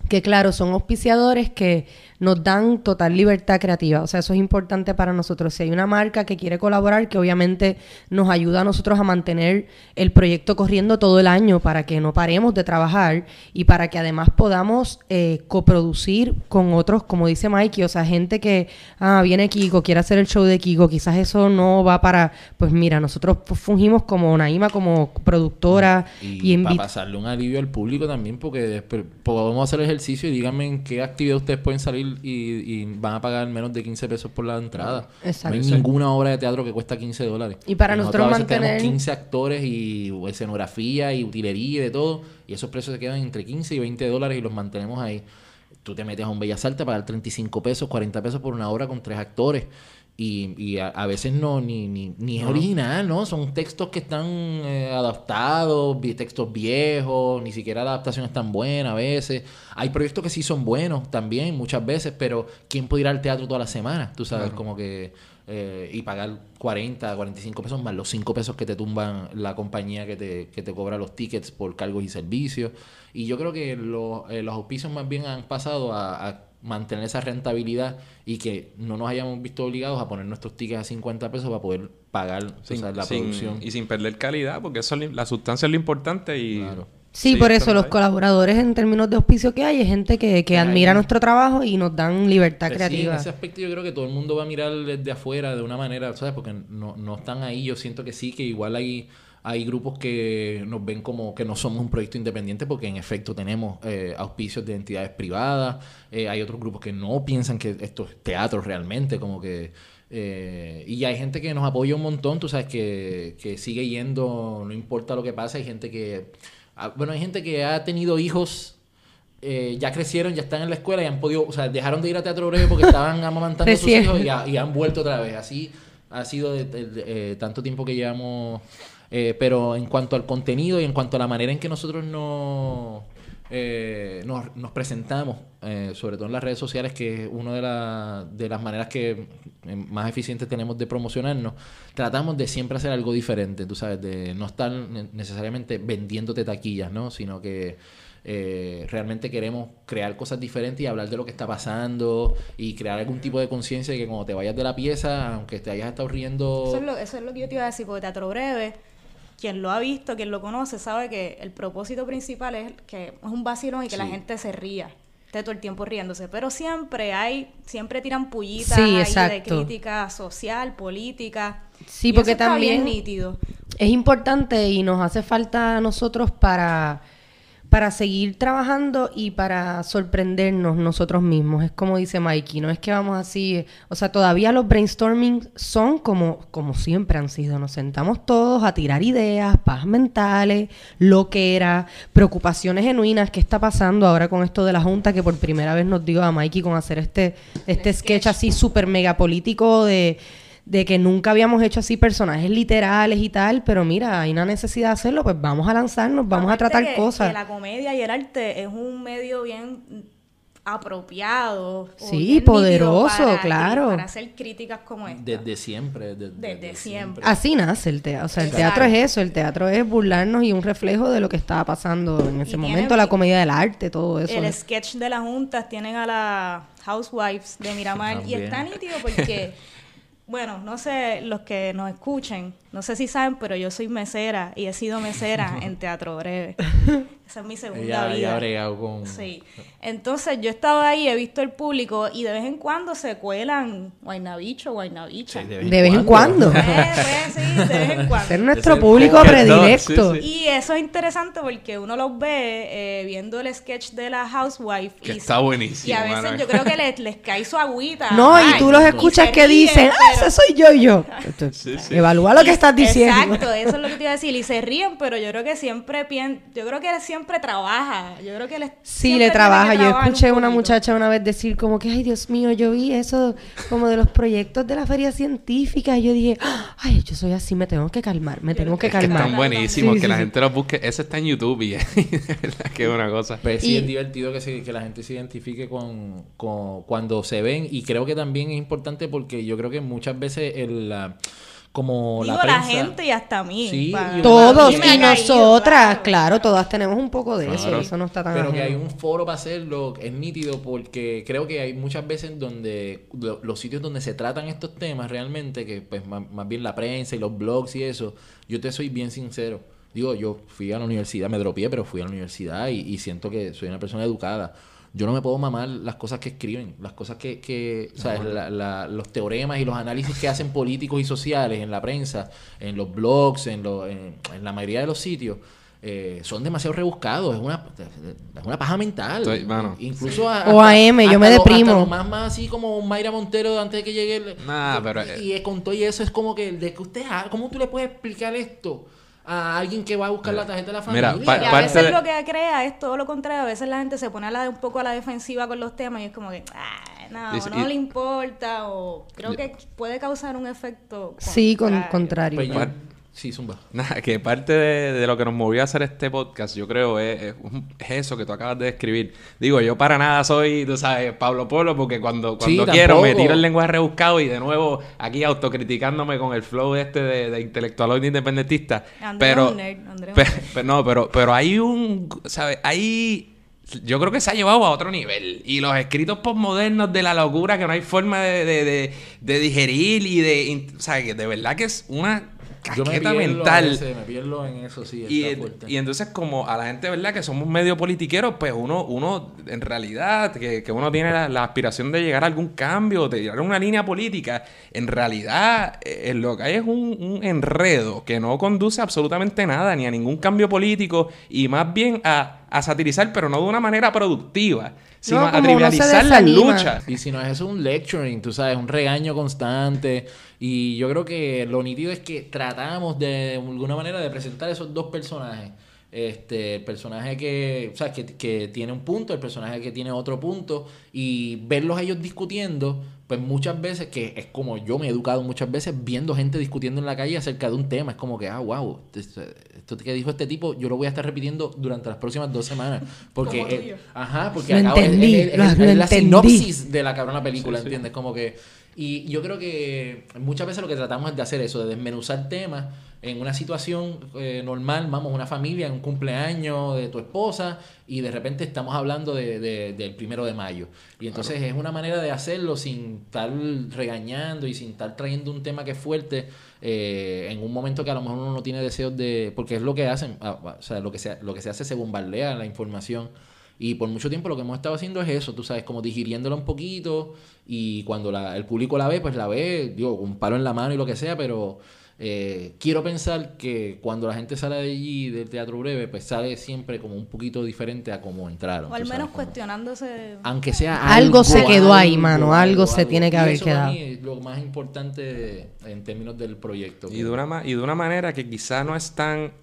que claro, son auspiciadores que nos dan total libertad creativa. O sea, eso es importante para nosotros. Si hay una marca que quiere colaborar, que obviamente nos ayuda a nosotros a mantener el proyecto corriendo todo el año para que no paremos de trabajar y para que además podamos eh, coproducir con otros, como dice Mikey, o sea, gente que, ah, viene Kiko, quiere hacer el show de Kiko, quizás eso no va para, pues mira, nosotros fungimos como Naima, como productora y, Y, para pasarle un alivio al público también, porque después podemos hacer ejercicio y díganme en qué actividad ustedes pueden salir y, y van a pagar menos de 15 pesos por la entrada. Exacto. No hay ninguna obra de teatro que cuesta 15 dólares. Y para nosotros a veces mantener- tenemos 15 actores y escenografía y utilería y de todo, y esos precios se quedan entre 15 y 20 dólares y los mantenemos ahí. Tú te metes a un Bellas Artes a pagar 35 pesos, 40 pesos por una obra con tres actores. Y, y a, a veces no, ni, ni, ni es original, ¿no? Son textos que están eh, adaptados, textos viejos, ni siquiera la adaptación es tan buena a veces. Hay proyectos que sí son buenos también, muchas veces, pero ¿quién puede ir al teatro toda la semana? Tú sabes, como que... eh, y pagar 40, 45 pesos más los 5 pesos que te tumban la compañía que te, que te cobra los tickets por cargos y servicios. Y yo creo que lo- eh, los auspicios más bien han pasado a, a mantener esa rentabilidad y que no nos hayamos visto obligados a poner nuestros tickets a 50 pesos para poder pagar la sin- producción. Y sin perder calidad, porque eso la sustancia es lo importante y... Claro. Sí, por eso los ahí. colaboradores en términos de auspicio que hay es gente que, que admira hay. nuestro trabajo y nos dan libertad Pues sí, creativa. en ese aspecto yo creo que todo el mundo va a mirar desde afuera de una manera, ¿sabes? Porque no, no están ahí. Yo siento que sí, que igual hay, hay grupos que nos ven como que no somos un proyecto independiente porque en efecto tenemos eh, auspicios de entidades privadas. Eh, hay otros grupos que no piensan que esto es teatro realmente, como que... eh, y hay gente que nos apoya un montón, tú sabes, que, que sigue yendo, no importa lo que pase. Hay gente que... ah, Bueno, hay gente que ha tenido hijos eh, ya crecieron, ya están en la escuela y han podido, o sea, dejaron de ir a teatro breve porque estaban amamantando a sus hijos y, ha- y han vuelto otra vez. Así ha sido de, de- de- tanto tiempo que llevamos. Eh, pero en cuanto al contenido y en cuanto a la manera en que nosotros nos, eh, nos, nos presentamos, eh, sobre todo en las redes sociales, que es una de, la- de las maneras que eh, más eficientes tenemos de promocionarnos, tratamos de siempre hacer algo diferente, tú sabes, de no estar ne- necesariamente vendiéndote taquillas, ¿no? Sino que eh, realmente queremos crear cosas diferentes y hablar de lo que está pasando y crear algún tipo de conciencia de que cuando te vayas de la pieza, aunque te hayas estado riendo... Eso es, lo, eso es lo que yo te iba a decir, porque Teatro Breve, quien lo ha visto, quien lo conoce, sabe que el propósito principal es que es un vacilón y que la gente se ría. esté todo el tiempo riéndose, pero siempre hay, siempre tiran pullitas Sí, ahí de crítica social, política. Sí, Y porque eso está bien también nítido. es importante y nos hace falta a nosotros para, para seguir trabajando y para sorprendernos nosotros mismos. Es como dice Mikey, no es que vamos así, o sea, todavía los brainstorming son como, como siempre han sido. Nos sentamos todos a tirar ideas, paz mentales, lo que era, preocupaciones genuinas. ¿Qué está pasando ahora con esto de la Junta que por primera vez nos dio a Mikey con hacer este, este sketch así súper mega político de de que nunca habíamos hecho así personajes literales y tal, pero mira, hay una necesidad de hacerlo, pues vamos a lanzarnos, vamos a tratar que- cosas. Que la comedia y el arte es un medio bien apropiado. Sí, poderoso, para- claro. Para hacer críticas como esta. Desde siempre. de- Desde siempre. Así nace el teatro, o sea, el Exacto. teatro es eso, el teatro es burlarnos y un reflejo de lo que estaba pasando en ese Y momento, tiene- la comedia del arte, todo eso. el sketch de las juntas tienen a las housewives de Miramar y está nítido porque, bueno, no sé, los que nos escuchen, no sé si saben, pero yo soy mesera y he sido mesera en Teatro Breve. Esa es mi segunda ella vida. bregado con... Sí. Entonces yo he estado ahí, he visto el público y de vez en cuando se cuelan guaynabicho, guaynabicha. Sí, de vez en cuando. Eh, pues, sí, de vez en cuando. Ser nuestro público predilecto. sí, sí. Y eso es interesante porque uno los ve eh, viendo el sketch de la housewife. Que y, está buenísimo, Y a veces mano. yo creo que les, les cae su agüita. No, Ay, y tú los escuchas que ríen, dicen, ah, pero- ese soy yo y yo. Sí, sí. Evalúa lo que estás diciendo. Exacto, eso es lo que te iba a decir. Y se ríen, pero yo creo que siempre pien... yo creo que él siempre trabaja. Yo creo que él Sí, le trabaja. que Yo un escuché a una muchacha una vez decir como que, ay, Dios mío, yo vi eso como de los proyectos de la feria científica y yo dije, ay, yo soy así, me tengo que calmar, me tengo que Es que calmar. están buenísimos, Sí, que sí, la sí. gente los busque. Ese está en YouTube y de verdad que es una cosa. Pues sí, Y- es divertido que, se- que la gente se identifique con, con cuando se ven y creo que también es importante porque yo creo que muchas veces el, la- como Digo, la gente y hasta a mí. Sí, pa- y- Todos y caído, nosotras, claro. claro, todas tenemos un poco de eso, Claro. eso no está tan Pero que hay un foro para hacerlo es nítido porque creo que hay muchas veces donde lo- los sitios donde se tratan estos temas realmente, que pues más, más bien la prensa y los blogs y eso, yo te soy bien sincero. Digo, yo fui a la universidad, me dropié, pero fui a la universidad y, y siento que soy una persona educada. Yo no me puedo mamar las cosas que escriben, las cosas que, que ¿sabes? La- la- los teoremas y los análisis que hacen políticos y sociales en la prensa, en los blogs, en, lo- en, en la mayoría de los sitios, eh, son demasiado rebuscados. Es una, es una paja mental. Estoy- mano. Incluso a, O AM, yo me deprimo. hasta lo más, más así como Mayra Montero antes de que llegue el... Nah, pero, eh, Y, y con todo y eso es como que, de que usted, ah, ¿cómo tú le puedes explicar esto a alguien que va a buscar la tarjeta de la Mira, familia? pa- Y a veces de- lo que crea es todo lo contrario. A veces la gente se pone a la, un poco a la defensiva con los temas y es como que, ah, no, Y- no y- le importa o creo que puede causar un efecto Sí, con contrario. contrario. Pues yo- sí, Zumba. Nada, que parte de, de lo que nos movió a hacer este podcast, yo creo, es, es un- es eso que tú acabas de describir. Digo, yo para nada soy, tú sabes, Pablo Polo, porque cuando, Sí, cuando quiero me tampoco. tiro el lenguaje rebuscado y de nuevo aquí autocriticándome con el flow este de, de intelectual independentista. Andrés pero, es un nerd, Andrés es un pe- nerd. pe- no, pero, pero hay un, ¿sabes? Hay... Yo creo que se ha llevado a otro nivel. Y los escritos postmodernos de la locura que no hay forma de, de, de- de digerir y de... O sea, que de verdad que es una Me casqueta mental. me pierdo en eso, sí, Y, y entonces como a la gente, ¿verdad? Que somos medio politiqueros, pues uno, uno en realidad, que, que uno tiene la, la aspiración de llegar a algún cambio, de llegar a una línea política, en realidad eh, lo que hay es un, un enredo que no conduce absolutamente nada, ni a ningún cambio político, y más bien a, a satirizar, pero no de una manera productiva, sino a trivializar las desanima. luchas. Y si no es eso, un lecturing, tú sabes, un regaño constante. Y yo creo que lo nítido es que tratamos de alguna manera de presentar esos dos personajes. Este, el personaje que, o sea, que, que tiene un punto, el personaje que tiene otro punto, y verlos ellos discutiendo, pues muchas veces, que es como yo me he educado muchas veces viendo gente discutiendo en la calle acerca de un tema, es como que, ah, wow, esto, esto que dijo este tipo, yo lo voy a estar repitiendo durante las próximas dos semanas. Porque, ajá, porque Lo acabo- es- entendí, es- es- lo- es lo la entendí. sinopsis de la cabrona película, Sí, sí. ¿entiendes? Como que... Y yo creo que muchas veces lo que tratamos es de hacer eso, de desmenuzar temas en una situación eh, normal, vamos, una familia, en un cumpleaños de tu esposa, y de repente estamos hablando de, de- del primero de mayo. Y entonces es una manera de hacerlo sin estar regañando y sin estar trayendo un tema que es fuerte eh, en un momento que a lo mejor uno no tiene deseos de... Porque es lo que hacen, ah, ah, o sea, lo que se, lo que se hace se bombardea la información Y por mucho tiempo lo que hemos estado haciendo es eso, tú sabes, como digiriéndola un poquito y cuando la, el público la ve, pues la ve, digo, con un palo en la mano y lo que sea, pero eh, quiero pensar que cuando la gente sale de allí, del teatro breve, pues sale siempre como un poquito diferente a cómo entraron. O al tú sabes, menos como- cuestionándose. Aunque sea Algo se quedó ahí, mano, algo se tiene que Y haber eso para quedado. mí es lo más importante en términos del proyecto. Y de, una, y de una manera que quizá no es tan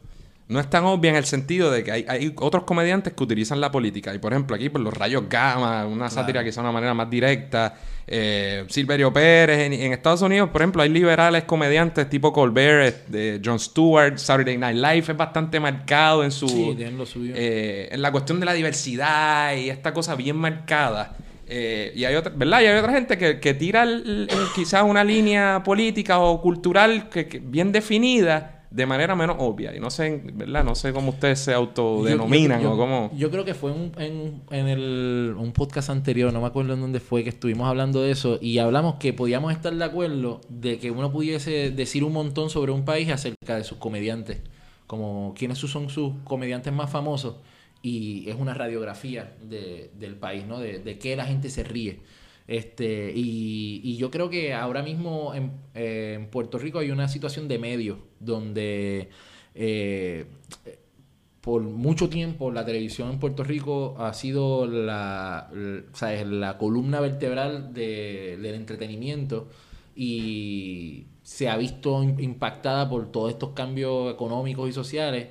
no es tan obvia en el sentido de que hay, hay otros comediantes que utilizan la política. Y por ejemplo, aquí por los rayos gamma, una sátira quizá de una manera más directa. Eh, Silverio Pérez, en, en Estados Unidos, por ejemplo, hay liberales comediantes tipo Colbert, de Jon Stewart, Saturday Night Live es bastante marcado en su Sí, lo suyo. eh, en la cuestión de la diversidad y esta cosa bien marcada. Eh, y hay otra, ¿verdad? Y hay otra gente que, que tira el- el- quizás una línea política o cultural que, que bien definida de manera menos obvia. Y no sé, ¿verdad? No sé cómo ustedes se autodenominan Yo- yo- o cómo. Yo creo que fue un- en, en el, un podcast anterior, no me acuerdo en dónde fue, que estuvimos hablando de eso y hablamos que podíamos estar de acuerdo de que uno pudiese decir un montón sobre un país acerca de sus comediantes, como quiénes son sus comediantes más famosos y es una radiografía de- del país, ¿no? De, de qué la gente se ríe. Este, y, yo creo que ahora mismo en, Puerto Rico hay una situación de medio donde eh, por mucho tiempo la televisión en Puerto Rico ha sido la, ¿sabes? la columna vertebral de- del entretenimiento y se ha visto im- impactada por todos estos cambios económicos y sociales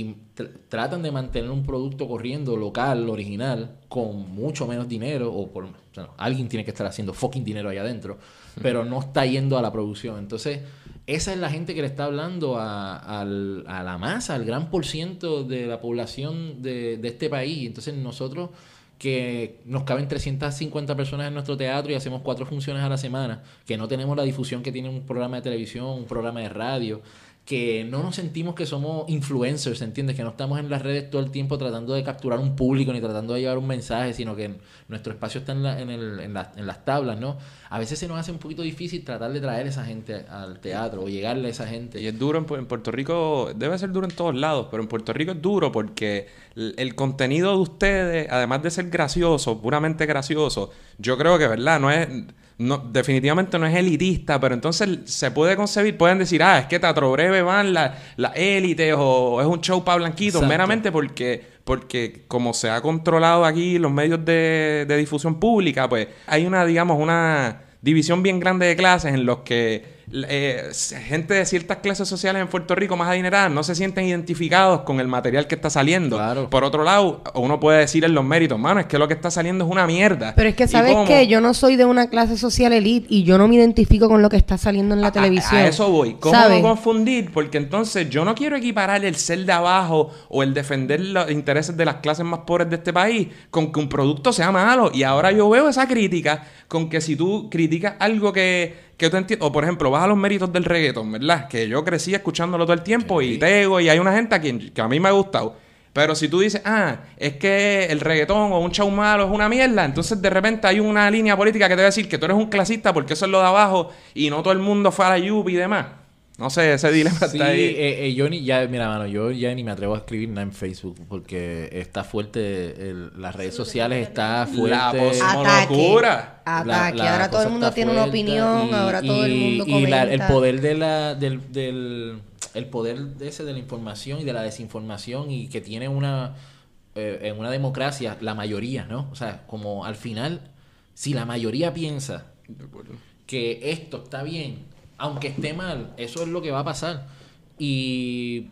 y tr- tratan de mantener un producto corriendo local, original, con mucho menos dinero, o por alguien tiene que estar haciendo fucking dinero ahí adentro, pero no está yendo a la producción. Entonces, esa es la gente que le está hablando a la masa, al gran por ciento de la población de, de este país. Entonces, nosotros que nos caben 350 personas en nuestro teatro y hacemos cuatro funciones a la semana, que no tenemos la difusión que tiene un programa de televisión, un programa de radio, que no nos sentimos que somos influencers, ¿entiendes? Que no estamos en las redes todo el tiempo tratando de capturar un público ni tratando de llevar un mensaje, sino que nuestro espacio está en, la- en, el- en la- en las tablas, ¿no? A veces se nos hace un poquito difícil tratar de traer esa gente al teatro o llegarle a esa gente. Y es duro en Puerto Rico, debe ser duro en todos lados, pero en Puerto Rico es duro porque el, el contenido de ustedes, además de ser gracioso, puramente gracioso, yo creo que, ¿verdad? No es, no, definitivamente no es elitista, pero entonces se puede concebir, pueden decir, ah, es que Teatro Breve van las la élites o es un show para blanquitos, meramente porque, porque como se ha controlado aquí los medios de, de difusión pública, pues hay una, digamos, una división bien grande de clases en los que eh, gente de ciertas clases sociales en Puerto Rico más adineradas no se sienten identificados con el material que está saliendo. Claro. Por otro lado, uno puede decir en los méritos, mano, es que lo que está saliendo es una mierda. Pero es que ¿Y sabes que yo no soy de una clase social elite y yo no me identifico con lo que está saliendo en la A- televisión. A, eso voy. ¿Cómo ¿Sabes? no confundir? Porque entonces yo no quiero equiparar el ser de abajo o el defender los intereses de las clases más pobres de este país con que un producto sea malo. Y ahora yo veo esa crítica con que si tú criticas algo que, que tú entiendes, o por ejemplo, vas a los méritos del reggaeton, ¿verdad? Que yo crecí escuchándolo todo el tiempo y tego y hay una gente a quien que a mí me ha gustado. Pero si tú dices, ah, es que el reggaetón o un show malo es una mierda, entonces de repente hay una línea política que te va a decir que tú eres un clasista porque eso es lo de abajo y no todo el mundo fue a la Yupi y demás. No sé, ese dilema Sí, está ahí. eh, eh, yo ni, ya, mira, mano, yo ya ni me atrevo a escribir nada en Facebook porque está fuerte, el- las redes sociales está fuerte. La locura. Ataque. La- la ahora todo el mundo tiene una opinión, y- ahora todo el y- mundo y comenta. la- el poder de la, del, del el poder de ese de la información y de la desinformación y que tiene una eh, en una democracia la mayoría, ¿no? O sea, como al final, si la mayoría piensa que esto está bien, aunque esté mal, eso es lo que va a pasar. Y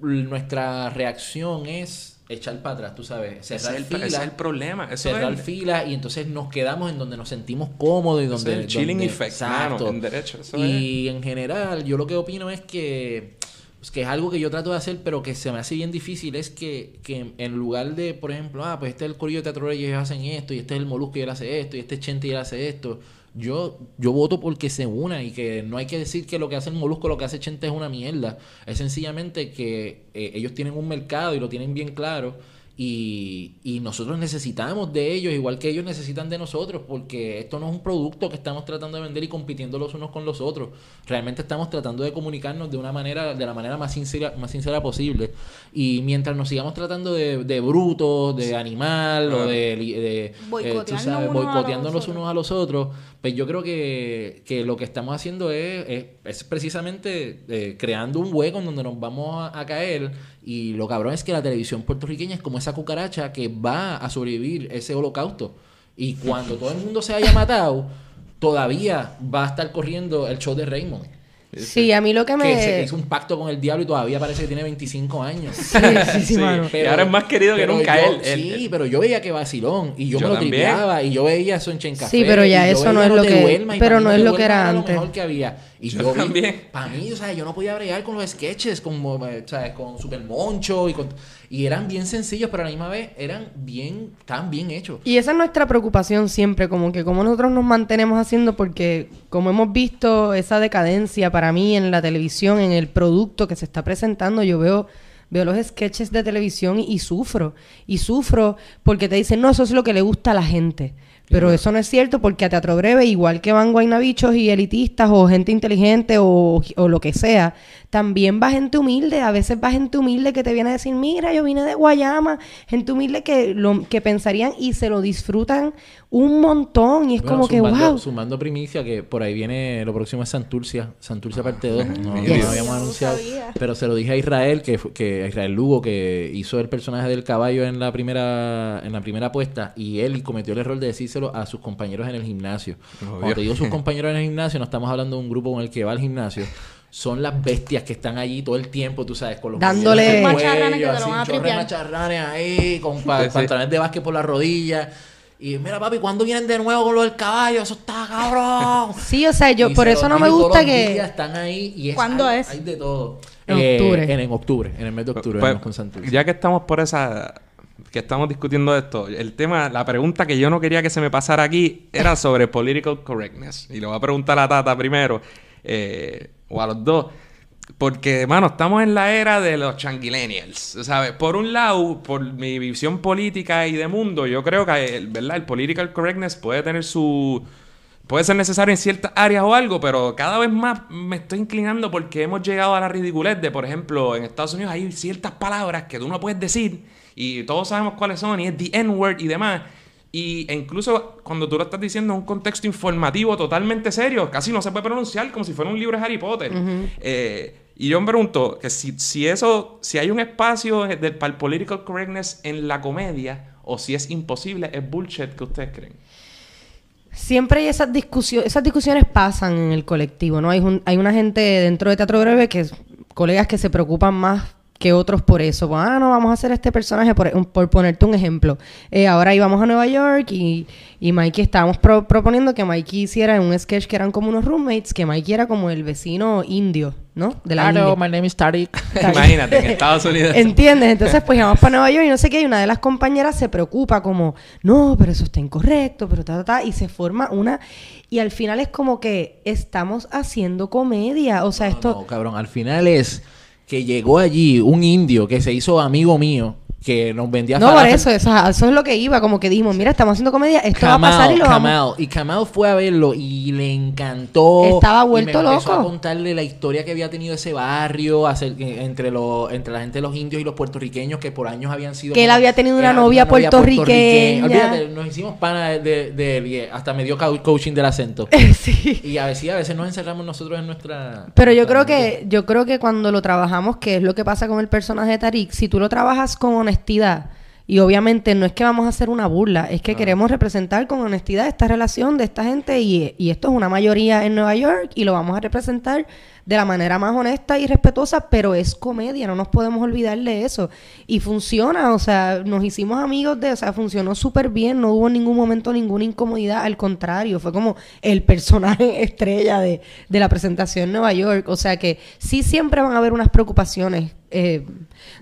nuestra reacción es echar para atrás, tú sabes, Ese cerrar es, el, fila, ese es el problema. Eso cerrar es, fila y entonces nos quedamos en donde nos sentimos cómodos y donde es el chilling donde- effect, mano, en derecho. Eso es. y en general, yo lo que opino es que, pues, que es algo que yo trato de hacer, pero que se me hace bien difícil, es que, que en lugar de, por ejemplo, ah, pues este es el Corillo de Teatro ellos hacen esto, y este es el Molusco y él hace esto, y este es Chente y él hace esto, yo, yo voto porque se una y que no hay que decir que lo que hace el Molusco, lo que hace Chente es una mierda. Es sencillamente que eh, ellos tienen un mercado y lo tienen bien claro Y, y nosotros necesitamos de ellos, igual que ellos necesitan de nosotros, porque esto no es un producto que estamos tratando de vender y compitiendo los unos con los otros. Realmente estamos tratando de comunicarnos de una manera, de la manera más sincera, más sincera posible. Y mientras nos sigamos tratando de, de brutos, de animal, o de, de eh, sabes, unos boicoteándonos otros. unos a los otros, pues yo creo que, que lo que estamos haciendo es, es, precisamente eh, creando un hueco en donde nos vamos a caer. Y lo cabrón es que la televisión puertorriqueña es como esa cucaracha que va a sobrevivir ese holocausto. Y cuando todo el mundo se haya matado, todavía va a estar corriendo el show de Raymond. Sí, a mí lo que me... Que se hizo un pacto con el diablo y todavía parece que tiene 25 años. Sí, sí, sí, mano. Y ahora es más querido que pero nunca yo- él. Él- Sí, él- pero yo veía que vacilón y yo, Yo me lo también. tripeaba y yo veía eso en Café. Sí, pero ya eso no es lo que- Duerma, y pero no es lo que era lo antes. mejor que había. Y Yo yo, también. Para mí, o sea, yo no podía bregar con los sketches, con, ¿sabes? con Super Moncho y con... Y eran bien sencillos, pero a la misma vez eran bien, estaban bien hechos. Y esa es nuestra preocupación siempre, como que como nosotros nos mantenemos haciendo, porque como hemos visto esa decadencia para mí en la televisión, en el producto que se está presentando, yo veo, veo los sketches de televisión y, y sufro. Y sufro porque te dicen, no, eso es lo que le gusta a la gente. Pero eso no es cierto porque a Teatro Breve, igual que van guaynabichos y elitistas o gente inteligente o, o lo que sea, también va gente humilde. A veces va gente humilde que te viene a decir, mira, yo vine de Guayama. Gente humilde que, lo, que pensarían y se lo disfrutan un montón. Y es Bueno, como que, sumando, wow. Sumando primicia, que por ahí viene, lo próximo es Santurcia, Santurcia parte 2. No, no Yes. lo habíamos No anunciado. Pero se lo dije a Israel, que, que a Israel Lugo, que hizo el personaje del caballo en la primera en la primera apuesta, y él cometió el error de decírselo a sus compañeros en el gimnasio. Oh, Cuando te digo sus compañeros en el gimnasio, no estamos hablando de un grupo con el que va al gimnasio. Son las bestias que están allí todo el tiempo, tú sabes, con los Dándole- Macharranes que te lo van a tripear. macharranes ahí, con pa- Sí, sí. pantalones de básquet por las rodillas. Y mira, papi, ¿cuándo vienen de nuevo con lo del caballo? Eso está cabrón. Sí, o sea, yo Y por se eso no me gusta todos los que... días, están ahí y es, ¿Cuándo hay, es? hay de todo. En Eh, octubre. En, en octubre, en el mes de octubre Pues, con ya que estamos por esa que estamos discutiendo esto, el tema, la pregunta que yo no quería que se me pasara aquí era sobre political correctness. Y le voy a preguntar a la Tata primero, eh, o a los dos. Porque, mano, estamos en la era de los changuilenials, ¿sabes? Por un lado, por mi visión política y de mundo, yo creo que, el- ¿verdad? El political correctness puede tener su... Puede ser necesario en ciertas áreas o algo, pero cada vez más me estoy inclinando porque hemos llegado a la ridiculez de, por ejemplo, en Estados Unidos hay ciertas palabras que tú no puedes decir y todos sabemos cuáles son y es the N-word y demás. Y e incluso cuando tú lo estás diciendo en un contexto informativo totalmente serio, casi no se puede pronunciar como si fuera un libro de Harry Potter. Eh, y yo me pregunto que si, si eso, si hay un espacio del, para el political correctness en la comedia o si es imposible, es bullshit que ustedes creen. Siempre hay esas discusiones, esas discusiones pasan en el colectivo, ¿no? Hay, un- hay una gente dentro de Teatro Breve que es colegas que se preocupan más que otros por eso. Pues, ah, no, vamos a hacer este personaje, por, por ponerte un ejemplo. Eh, ahora íbamos a Nueva York y, y Mikey estábamos pro- proponiendo que Mikey hiciera un sketch que eran como unos roommates, que Mikey era como el vecino indio, ¿no? De la India. my name is Tariq. Imagínate, en Estados Unidos. ¿Entiendes? Entonces, pues íbamos para Nueva York y no sé qué, y una de las compañeras se preocupa como, no, pero eso está incorrecto, pero ta, ta, ta, y se forma una... Y al final es como que estamos haciendo comedia, o sea, esto... No, cabrón, al final es que llegó allí un indio que se hizo amigo mío, que nos vendía No, por eso, eso, eso es lo que iba, como que dijimos, mira, estamos haciendo comedia, esto va a pasar y lo vamos... Kamal. Y Kamal fue a verlo y le encantó. Estaba Y vuelto me empezó loco. a contarle la historia que había tenido ese barrio eh, entre, los entre la gente de los indios y los puertorriqueños que por años habían sido... Que él había tenido una novia puertorriqueña. Olvídate, nos hicimos pana de, de- él y hasta me dio coaching del acento. sí. Y a veces, a veces nos encerramos nosotros en nuestra... Pero yo nuestra creo mente. que, yo creo que cuando lo trabajamos, que es lo que pasa con el personaje de Tarik, si tú lo trabajas con honestidad, y obviamente no es que vamos a hacer una burla, es que queremos representar con honestidad esta relación de esta gente, y, y esto es una mayoría en Nueva York, y lo vamos a representar de la manera más honesta y respetuosa, pero es comedia, no nos podemos olvidar de eso. Y funciona, o sea, nos hicimos amigos de, o sea, funcionó súper bien, no hubo en ningún momento ninguna incomodidad, al contrario, fue como el personaje estrella de, de la presentación en Nueva York. O sea que sí siempre van a haber unas preocupaciones eh,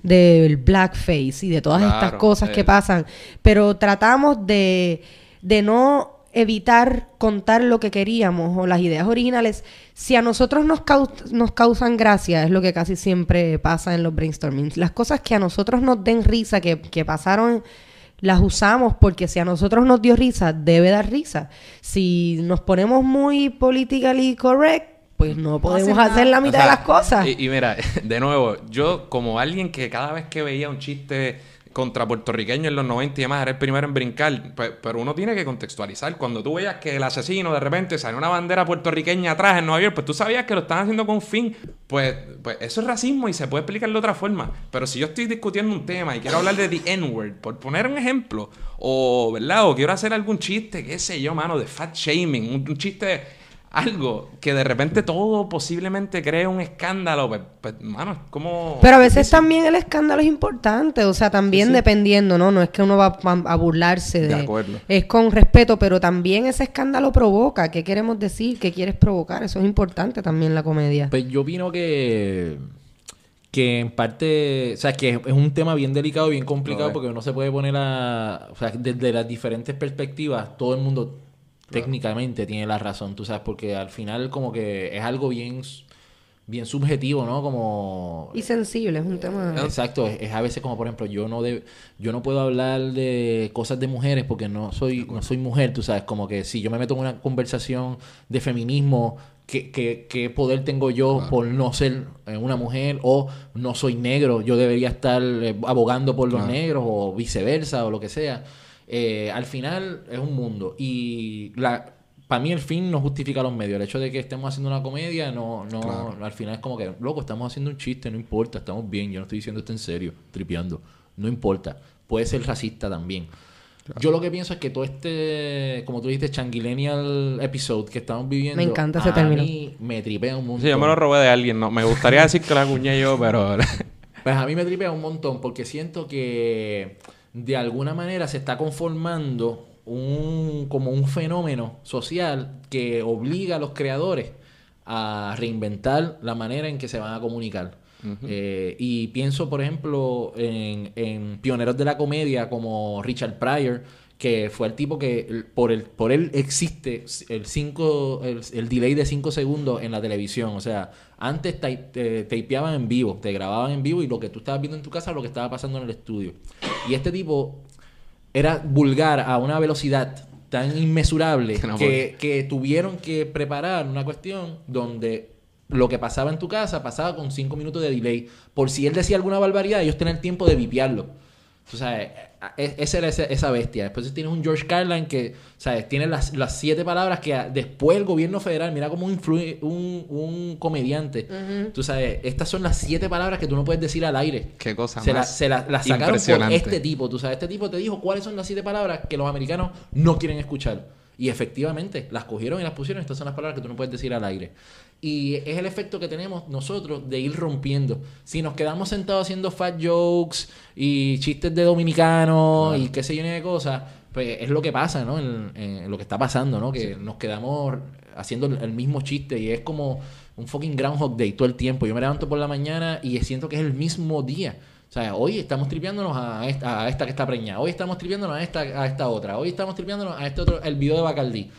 del blackface y de todas Claro, estas cosas eh. que pasan, pero tratamos de, de no evitar contar lo que queríamos o las ideas originales, si a nosotros nos, caus- nos causan gracia, es lo que casi siempre pasa en los brainstormings, las cosas que a nosotros nos den risa, que, que pasaron, las usamos porque si a nosotros nos dio risa, debe dar risa. Si nos ponemos muy politically correct, pues no podemos hacer la O mitad sea, de las cosas. Y, y mira, de nuevo, yo como alguien que cada vez que veía un chiste contra puertorriqueños en los 90 y demás era el primero en brincar, pues, pero uno tiene que contextualizar. Cuando tú veías que el asesino de repente salió una bandera puertorriqueña atrás en Nueva York, pues tú sabías que lo estaban haciendo con fin, pues, pues eso es racismo y se puede explicar de otra forma. Pero si yo estoy discutiendo un tema y quiero hablar de The N-word, por poner un ejemplo, o, ¿verdad? O quiero hacer algún chiste, qué sé yo, mano, de fat shaming, un chiste algo que de repente todo posiblemente cree un escándalo, pues, pues, mano, es como... Pero a veces también el escándalo es importante, o sea, también Sí, sí. dependiendo, ¿no? No es que uno va a, a burlarse de... De acuerdo. Es con respeto, pero también ese escándalo provoca. ¿Qué queremos decir? ¿Qué quieres provocar? Eso es importante también en la comedia. Pues yo opino que que en parte, o sea, que es un tema bien delicado, bien complicado, porque uno se puede poner a, o sea, desde las diferentes perspectivas, todo el mundo técnicamente tiene la razón, tú sabes, porque al final como que es algo bien, bien subjetivo, ¿no? Como Y sensible, es un tema... Exacto, es, es a veces como por ejemplo, yo no de, yo no puedo hablar de cosas de mujeres porque no soy, no soy mujer, tú sabes, como que si yo me meto en una conversación de feminismo, ¿qué, qué, qué poder tengo yo por no ser eh, una mujer? O no soy negro, yo debería estar eh, abogando por los Claro. negros o viceversa o lo que sea. Eh, al final es un mundo y la para mí el fin no justifica los medios. El hecho de que estemos haciendo una comedia, no, no, Claro. al final es como que, loco, estamos haciendo un chiste, no importa, estamos bien, yo no estoy diciendo esto en serio, tripeando, no importa. Puede ser racista también. Yo lo que pienso es que todo este, como tú dijiste, changuilenial episode que estamos viviendo, Me encanta ese a término. mí me tripea un montón. Sí, yo me lo robé de alguien, no. Me gustaría decir que la acuñé yo, pero... Pues a mí me tripea un montón porque siento que de alguna manera se está conformando un como un fenómeno social que obliga a los creadores a reinventar la manera en que se van a comunicar. Eh, y pienso, por ejemplo, en, en pioneros de la comedia como Richard Pryor, que fue el tipo que por el por él existe el cinco el, el delay de 5 segundos en la televisión. O sea, antes te, te tapeaban en vivo, te grababan en vivo y lo que tú estabas viendo en tu casa es lo que estaba pasando en el estudio. Y este tipo era vulgar a una velocidad tan inmesurable Que no que, que tuvieron que preparar una cuestión donde lo que pasaba en tu casa pasaba con cinco minutos de delay. Por si él decía alguna barbaridad, ellos tenían tiempo de vipiarlo. Tú sabes, e- esa era esa, bestia. Después tienes un George Carlin que, ¿sabes? Tiene las, las siete palabras que después el gobierno federal, mira cómo influye un, un comediante. Tú sabes, estas son las siete palabras que tú no puedes decir al aire. Qué cosa Se la- más se la- las sacaron por este tipo. Tú sabes, este tipo te dijo cuáles son las siete palabras que los americanos no quieren escuchar. Y efectivamente, las cogieron y las pusieron. Estas son las palabras que tú no puedes decir al aire. Y es el efecto que tenemos nosotros de ir rompiendo. Si nos quedamos sentados haciendo fat jokes y chistes de dominicanos y qué sé yo de cosas, pues es lo que pasa, ¿no? En, en lo que está pasando, ¿no? Que nos quedamos haciendo el, el mismo chiste y es como un fucking Groundhog Day todo el tiempo. Yo me levanto por la mañana y siento que es el mismo día. O sea, hoy estamos tripeándonos a esta, a esta que está preñada. Hoy estamos tripeándonos a esta, a esta otra. Hoy estamos tripeándonos a este otro, el video de Bacardí.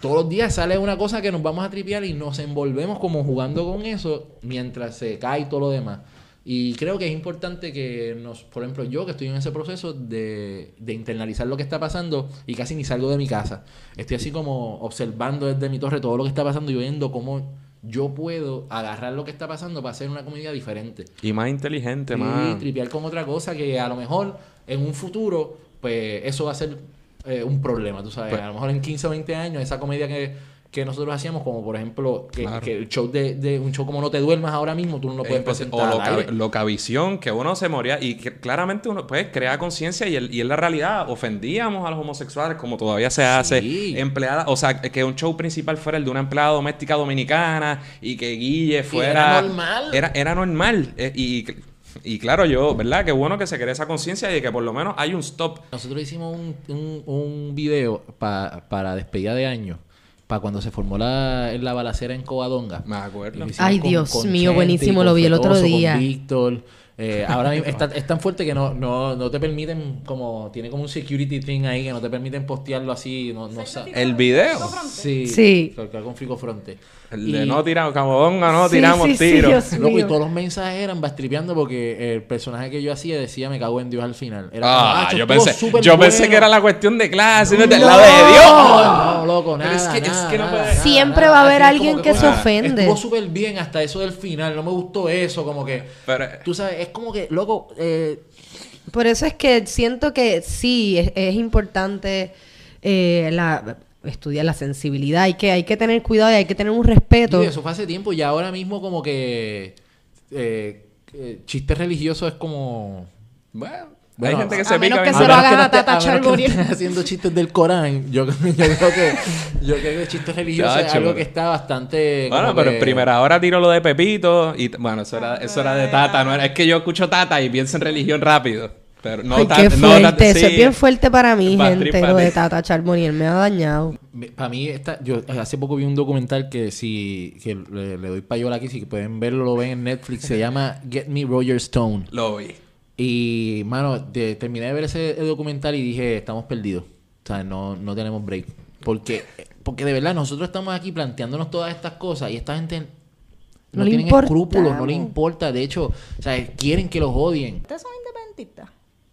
Todos los días sale una cosa que nos vamos a tripear y nos envolvemos como jugando con eso mientras se cae todo lo demás. Y creo que es importante que nos, por ejemplo, yo que estoy en ese proceso de, de internalizar lo que está pasando y casi ni salgo de mi casa. Estoy así como observando desde mi torre todo lo que está pasando y viendo cómo yo puedo agarrar lo que está pasando para hacer una comedia diferente. Y más inteligente, Y más... tripear con otra cosa que a lo mejor en un futuro, pues eso va a ser eh, un problema, tú sabes. Pues- a lo mejor en 15 o 20 años, esa comedia que, que nosotros hacíamos, como por ejemplo, que, Claro. que el show de, de un show como No Te Duermas ahora mismo, tú no lo Es puedes presentar o loca- locavisión, que uno se moría y que claramente uno pues crea conciencia y, el- y en la realidad ofendíamos a los homosexuales como todavía se hace empleada, o sea, que un show principal fuera el de una empleada doméstica dominicana y que Guille fuera era normal. Era, era normal eh, y, y claro, yo, ¿verdad? Qué bueno que se crea esa conciencia y de que por lo menos hay un stop. Nosotros hicimos un, un, un video pa- para despedida de año, para cuando se formó la, la balacera en Covadonga. Me acuerdo. Y lo hicimos Ay, Dios mío, Chente buenísimo, lo vi el otro con día. Víctor. Eh, ahora mismo está- es tan fuerte que no, no, no te permiten, como, tiene como un security thing ahí que no te permiten postearlo así, no, no El video. Sí, Sí. con- Frico Fronte. El Y- de no tiramos, camodonga, no Sí, tiramos sí, sí, tiros. Dios Loco, y todos los mensajes eran bastripeando porque el personaje que yo hacía decía me cago en Dios al final. Era Ah, como, "Acho, yo pensé, yo pensé bueno". que era la cuestión de clase, no, No. la de Dios. No, no, loco, nada, es que- es nada, que no nada, puede- nada, Siempre nada. va a haber alguien que se ofende. Estuvo súper bien hasta eso del final, no me gustó eso, como que... Pero- Tú sabes, es como que, loco, eh, Por eso es que siento que sí, es, es importante eh, la, estudiar la sensibilidad. Hay que, hay que tener cuidado y hay que tener un respeto. eso fue hace tiempo y ahora mismo como que... eh, eh, chiste religioso es como... Bueno, Bueno, hay gente que a se menos pica que se lo hagan a Tata Charbonnier. haciendo chistes del Corán, yo, yo creo que yo creo que el chiste religioso es algo que está bastante Bueno, pero que- en primera hora tiro lo de Pepito y bueno, eso era, eso era de Tata, no era, es que yo escucho Tata y pienso en religión rápido. Pero no Ay, Tata- no Eso es bien fuerte para mí, gente. Lo de. Tata Charbonnier me ha dañado. Para mí, esta, yo hace poco vi un documental que si que le, le doy payola aquí, si pueden verlo, lo ven en Netflix, se llama Get Me Roger Stone. Lo vi. Y, mano, de- terminé de ver ese documental y dije, estamos perdidos. O sea, no, no tenemos break. Porque, porque de verdad, nosotros estamos aquí planteándonos todas estas cosas y esta gente no, No importamos. escrúpulos, no le importa. De hecho, o sea, quieren que los odien. ¿Ustedes son independentistas?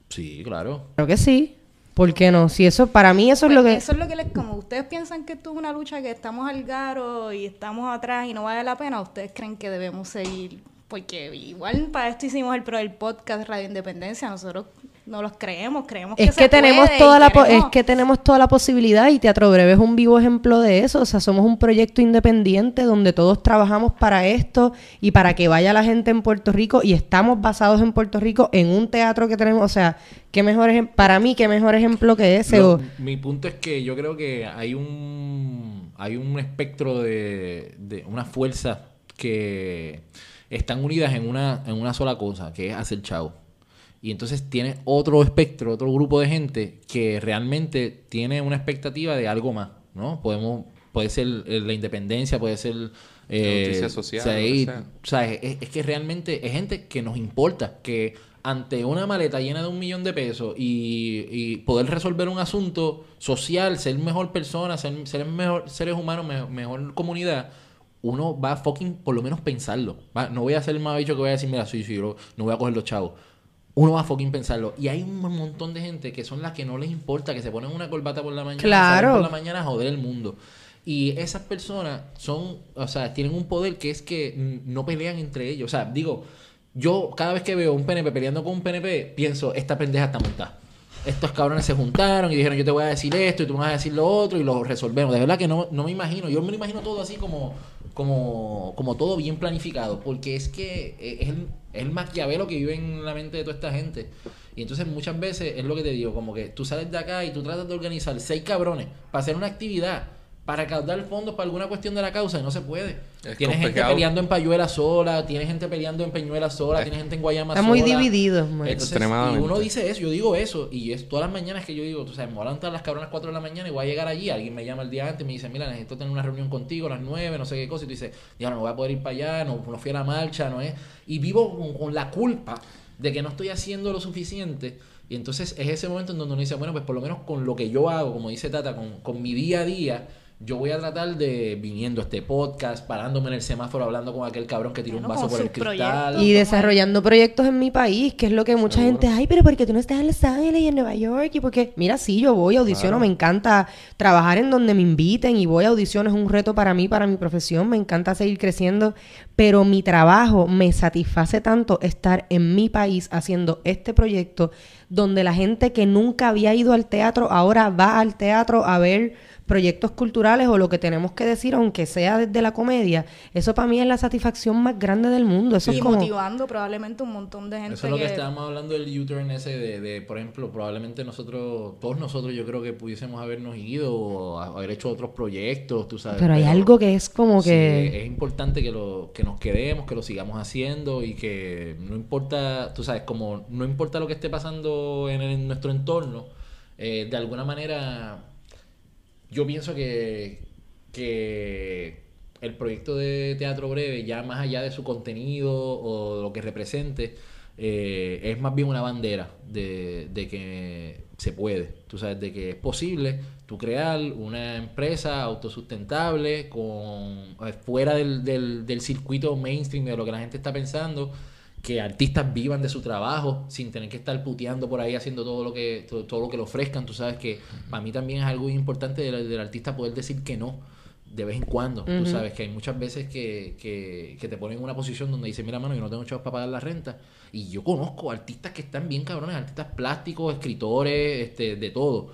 Sí, claro. Creo que sí. ¿Por qué no? Si eso, para mí eso es lo que... Eso es lo que les... Como ustedes piensan que esto es una lucha que estamos al garo y estamos atrás y no vale la pena, ¿ustedes creen que debemos seguir? Porque igual para esto hicimos el, pro del podcast Radio Independencia. Nosotros no los creemos, creemos que Es se que tenemos puede toda la queremos- es que tenemos toda la posibilidad y Teatro Breve es un vivo ejemplo de eso, o sea, somos un proyecto independiente donde todos trabajamos para esto y para que vaya la gente en Puerto Rico y estamos basados en Puerto Rico en un teatro que tenemos, o sea, qué mejor para mí qué mejor ejemplo que ese o- mi punto es que yo creo que hay un hay un espectro de, de una fuerza que están unidas en una en una sola cosa que es hacer chavo. Y entonces tiene otro espectro otro grupo de gente que realmente tiene una expectativa de algo más no podemos puede ser eh, la independencia puede ser eh, justicia social, o sea, y- o es, es que realmente es gente que nos importa, que ante una maleta llena de un millón de pesos y, y poder resolver un asunto social, ser mejor persona, ser, ser mejor seres humanos, me- mejor comunidad, uno va a fucking por lo menos pensarlo. Va- no voy a ser el más bicho que voy a decir, mira, sí, sí, yo no voy a coger los chavos. Uno va a fucking pensarlo. Y hay un montón de gente que son las que no les importa, que se ponen una corbata por la mañana, Claro. por la mañana a joder el mundo. Y esas personas son, o sea, tienen un poder que es que no pelean entre ellos. O sea, digo, yo cada vez que veo un PNP peleando con un PNP, pienso, esta pendeja está montada. Estos cabrones se juntaron y dijeron, yo te voy a decir esto y tú me vas a decir lo otro y lo resolvemos. De verdad que no, no me imagino. Yo me lo imagino todo así como, como, como todo bien planificado. Porque es que eh, es el, es el maquiavelo que vive en la mente de toda esta gente. Y entonces muchas veces es lo que te digo, como que tú sales de acá y tú tratas de organizar seis cabrones para hacer una actividad, para caudar fondos para alguna cuestión de la causa y no se puede. Es tienes gente peleando en Payuela sola, tienes gente peleando en Peñuela sola, Es- tienes gente en Guayama está sola. muy dividido. muy- Entonces, Extremadamente. Y uno dice eso, yo digo eso, y es todas las mañanas que yo digo, tú sabes, me voy a levantar a las cabronas 4 de la mañana y voy a llegar allí, alguien me llama el día antes y me dice, mira, necesito tener una reunión contigo a las 9, no sé qué cosa, y tú dices, ya no voy a poder ir para allá, no, no fui a la marcha, no es, y vivo con, con la culpa de que no estoy haciendo lo suficiente, y entonces es ese momento en donde uno dice, bueno, pues por lo menos con lo que yo hago, como dice Tata, con, con mi día a día, yo voy a tratar de, viniendo a este podcast, parándome en el semáforo hablando con aquel cabrón que tiró un vaso por el cristal. Y desarrollando proyectos en mi país, que es lo que mucha Seguro. gente, ay, pero porque tú no estás en Los Ángeles y en Nueva York? Y porque, mira, sí, yo voy, audiciono, me encanta trabajar en donde me inviten y voy a audiciones, es un reto para mí, para mi profesión, me encanta seguir creciendo, pero mi trabajo me satisface tanto estar en mi país haciendo este proyecto donde la gente que nunca había ido al teatro ahora va al teatro a ver proyectos culturales o lo que tenemos que decir, aunque sea desde la comedia, eso para mí es la satisfacción más grande del mundo. Eso y es como... motivando probablemente un montón de gente Eso es lo que, que- estábamos hablando del U-turn ese de, de, por ejemplo, probablemente nosotros, todos nosotros yo creo que pudiésemos habernos ido o a- haber hecho otros proyectos, tú sabes. Pero hay algo que es como sí, que... es importante que lo que nos quedemos, que lo sigamos haciendo y que no importa, tú sabes, como no importa lo que esté pasando en, el- en nuestro entorno, eh, de alguna manera yo pienso que, que el proyecto de Teatro Breve, ya más allá de su contenido o lo que represente, eh, es más bien una bandera de, de que se puede, tú sabes, de que es posible tú crear una empresa autosustentable con eh, fuera del, del, del circuito mainstream de lo que la gente está pensando que artistas vivan de su trabajo sin tener que estar puteando por ahí haciendo todo lo que todo, todo lo que le ofrezcan tú sabes que para mí también es algo importante del, del artista poder decir que no de vez en cuando tú Ujú. sabes que hay muchas veces que, que, que te ponen en una posición donde dices mira mano yo no tengo chavos para pagar la renta y yo conozco artistas que están bien cabrones artistas plásticos escritores este de todo